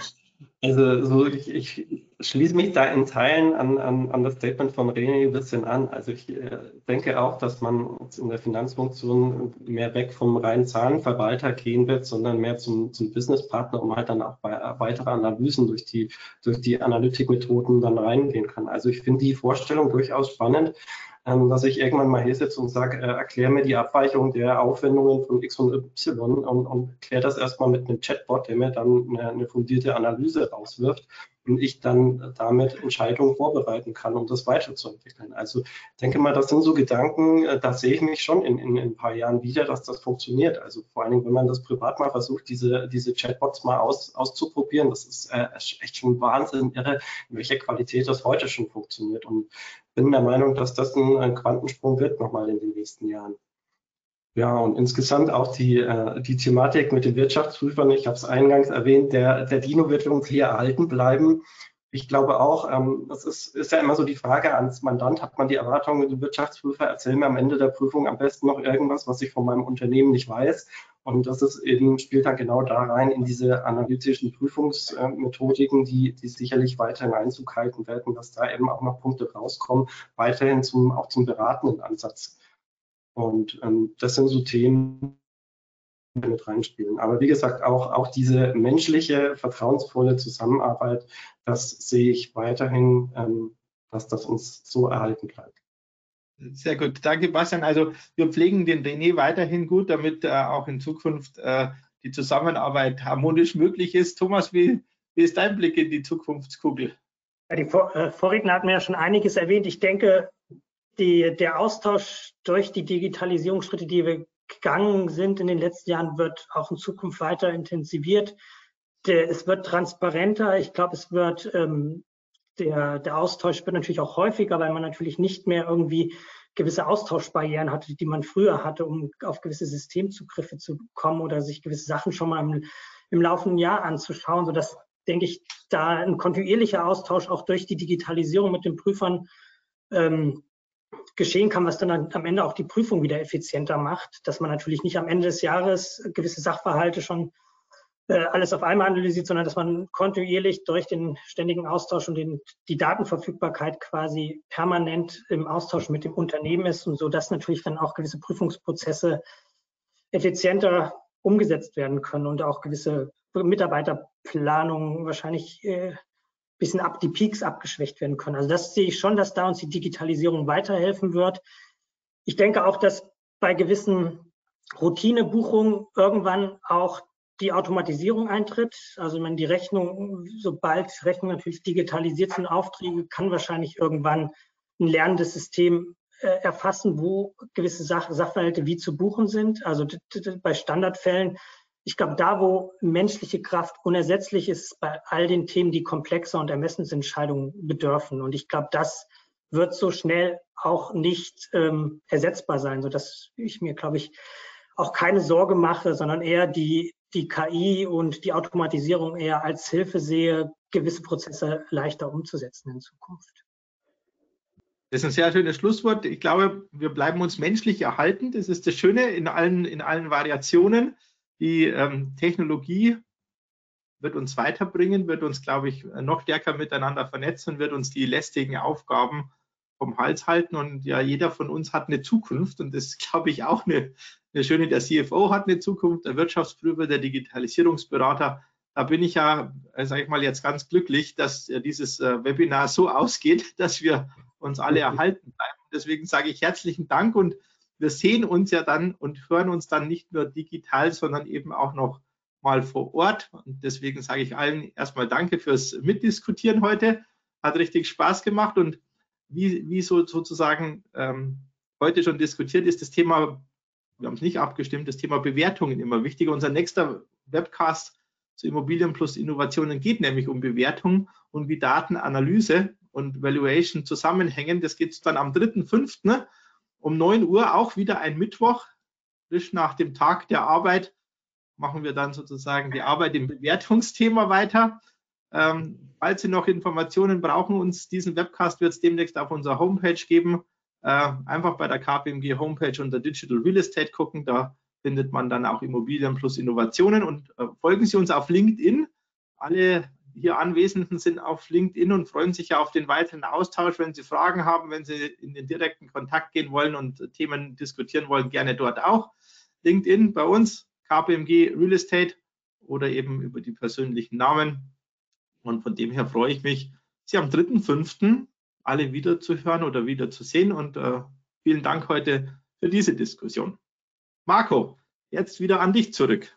also so ich, ich, schließe mich da in Teilen an, an, an das Statement von René ein bisschen an. Also ich äh, denke auch, dass man in der Finanzfunktion mehr weg vom reinen Zahlenverwalter gehen wird, sondern mehr zum, zum Businesspartner, um halt dann auch bei weitere Analysen durch die, durch die Analytikmethoden dann reingehen kann. Also ich finde die Vorstellung durchaus spannend ähm, dass ich irgendwann mal hier sitze und sage, äh, erkläre mir die Abweichung der Aufwendungen von X und Y und, und kläre das erstmal mit einem Chatbot, der mir dann eine, eine fundierte Analyse rauswirft und ich dann damit Entscheidungen vorbereiten kann, um das weiterzuentwickeln. Also denke mal, das sind so Gedanken, äh, da sehe ich mich schon in, in, in, ein paar Jahren wieder, dass das funktioniert. Also vor allen Dingen, wenn man das privat mal versucht, diese, diese Chatbots mal aus, auszuprobieren, das ist äh, echt schon Wahnsinn irre, in welcher Qualität das heute schon funktioniert. Und bin der Meinung, dass das ein, ein Quantensprung wird nochmal in den nächsten Jahren. Ja, und insgesamt auch die, äh, die Thematik mit den Wirtschaftsprüfern, ich habe es eingangs erwähnt, der, der Dino wird uns hier erhalten bleiben. Ich glaube auch, ähm, das ist, ist ja immer so die Frage ans Mandant, hat man die Erwartung mit dem Wirtschaftsprüfer, erzähl mir am Ende der Prüfung am besten noch irgendwas, was ich von meinem Unternehmen nicht weiß. Und das ist eben, spielt dann genau da rein in diese analytischen Prüfungsmethodiken, die, die sicherlich weiterhin Einzug halten werden, dass da eben auch noch Punkte rauskommen, weiterhin zum, auch zum beratenden Ansatz und ähm, das sind so Themen, die mit reinspielen. Aber wie gesagt, auch, auch diese menschliche, vertrauensvolle Zusammenarbeit, das sehe ich weiterhin, ähm, dass das uns so erhalten bleibt. Sehr gut, danke Bastian. Also wir pflegen den René weiterhin gut, damit äh, auch in Zukunft äh, die Zusammenarbeit harmonisch möglich ist. Thomas, wie, wie ist dein Blick in die Zukunftskugel? Ja, die Vor äh, Vorredner hatten ja schon einiges erwähnt. Ich denke, die, der Austausch durch die Digitalisierungsschritte, die wir gegangen sind in den letzten Jahren, wird auch in Zukunft weiter intensiviert. Der, es wird transparenter. Ich glaube, es wird ähm, der, der Austausch wird natürlich auch häufiger, weil man natürlich nicht mehr irgendwie gewisse Austauschbarrieren hatte, die man früher hatte, um auf gewisse Systemzugriffe zu kommen oder sich gewisse Sachen schon mal im, im laufenden Jahr anzuschauen, sodass, denke ich, da ein kontinuierlicher Austausch auch durch die Digitalisierung mit den Prüfern ähm, geschehen kann, was dann am Ende auch die Prüfung wieder effizienter macht, dass man natürlich nicht am Ende des Jahres gewisse Sachverhalte schon äh, alles auf einmal analysiert, sondern dass man kontinuierlich durch den ständigen Austausch und den, die Datenverfügbarkeit quasi permanent im Austausch mit dem Unternehmen ist und so, dass natürlich dann auch gewisse Prüfungsprozesse effizienter umgesetzt werden können und auch gewisse Mitarbeiterplanungen wahrscheinlich äh, bisschen ab, die Peaks abgeschwächt werden können. Also das sehe ich schon, dass da uns die Digitalisierung weiterhelfen wird. Ich denke auch, dass bei gewissen Routinebuchungen irgendwann auch die Automatisierung eintritt. Also wenn die Rechnung, sobald Rechnungen natürlich digitalisiert sind, Aufträge, kann wahrscheinlich irgendwann ein lernendes System äh, erfassen, wo gewisse Sach Sachverhalte wie zu buchen sind. Also bei Standardfällen ich glaube, da, wo menschliche Kraft unersetzlich ist, bei all den Themen, die komplexer und Ermessensentscheidungen bedürfen. Und ich glaube, das wird so schnell auch nicht ähm, ersetzbar sein, sodass ich mir, glaube ich, auch keine Sorge mache, sondern eher die, die KI und die Automatisierung eher als Hilfe sehe, gewisse Prozesse leichter umzusetzen in Zukunft. Das ist ein sehr schönes Schlusswort. Ich glaube, wir bleiben uns menschlich erhalten. Das ist das Schöne in allen, in allen Variationen. Die ähm, Technologie wird uns weiterbringen, wird uns, glaube ich, noch stärker miteinander vernetzen, wird uns die lästigen Aufgaben vom Hals halten. Und ja, jeder von uns hat eine Zukunft und das glaube ich auch eine, eine schöne. Der CFO hat eine Zukunft, der Wirtschaftsprüfer, der Digitalisierungsberater. Da bin ich ja, äh, sage ich mal, jetzt ganz glücklich, dass äh, dieses äh, Webinar so ausgeht, <laughs> dass wir uns alle erhalten bleiben. Deswegen sage ich herzlichen Dank und wir sehen uns ja dann und hören uns dann nicht nur digital, sondern eben auch noch mal vor Ort. Und deswegen sage ich allen erstmal Danke fürs Mitdiskutieren heute. Hat richtig Spaß gemacht und wie, wie so sozusagen ähm, heute schon diskutiert ist, das Thema, wir haben es nicht abgestimmt, das Thema Bewertungen immer wichtiger. Unser nächster Webcast zu Immobilien plus Innovationen geht nämlich um Bewertung und wie Datenanalyse und Valuation zusammenhängen. Das geht dann am 3.5 um 9 Uhr auch wieder ein Mittwoch, frisch nach dem Tag der Arbeit, machen wir dann sozusagen die Arbeit im Bewertungsthema weiter. Ähm, falls Sie noch Informationen brauchen, uns diesen Webcast wird es demnächst auf unserer Homepage geben. Äh, einfach bei der KPMG Homepage unter Digital Real Estate gucken. Da findet man dann auch Immobilien plus Innovationen und äh, folgen Sie uns auf LinkedIn. Alle hier Anwesenden sind auf LinkedIn und freuen sich ja auf den weiteren Austausch. Wenn Sie Fragen haben, wenn Sie in den direkten Kontakt gehen wollen und Themen diskutieren wollen, gerne dort auch. LinkedIn bei uns, KPMG Real Estate oder eben über die persönlichen Namen. Und von dem her freue ich mich, Sie am 3.5. alle wieder zu hören oder wieder zu sehen. Und äh, vielen Dank heute für diese Diskussion. Marco, jetzt wieder an dich zurück.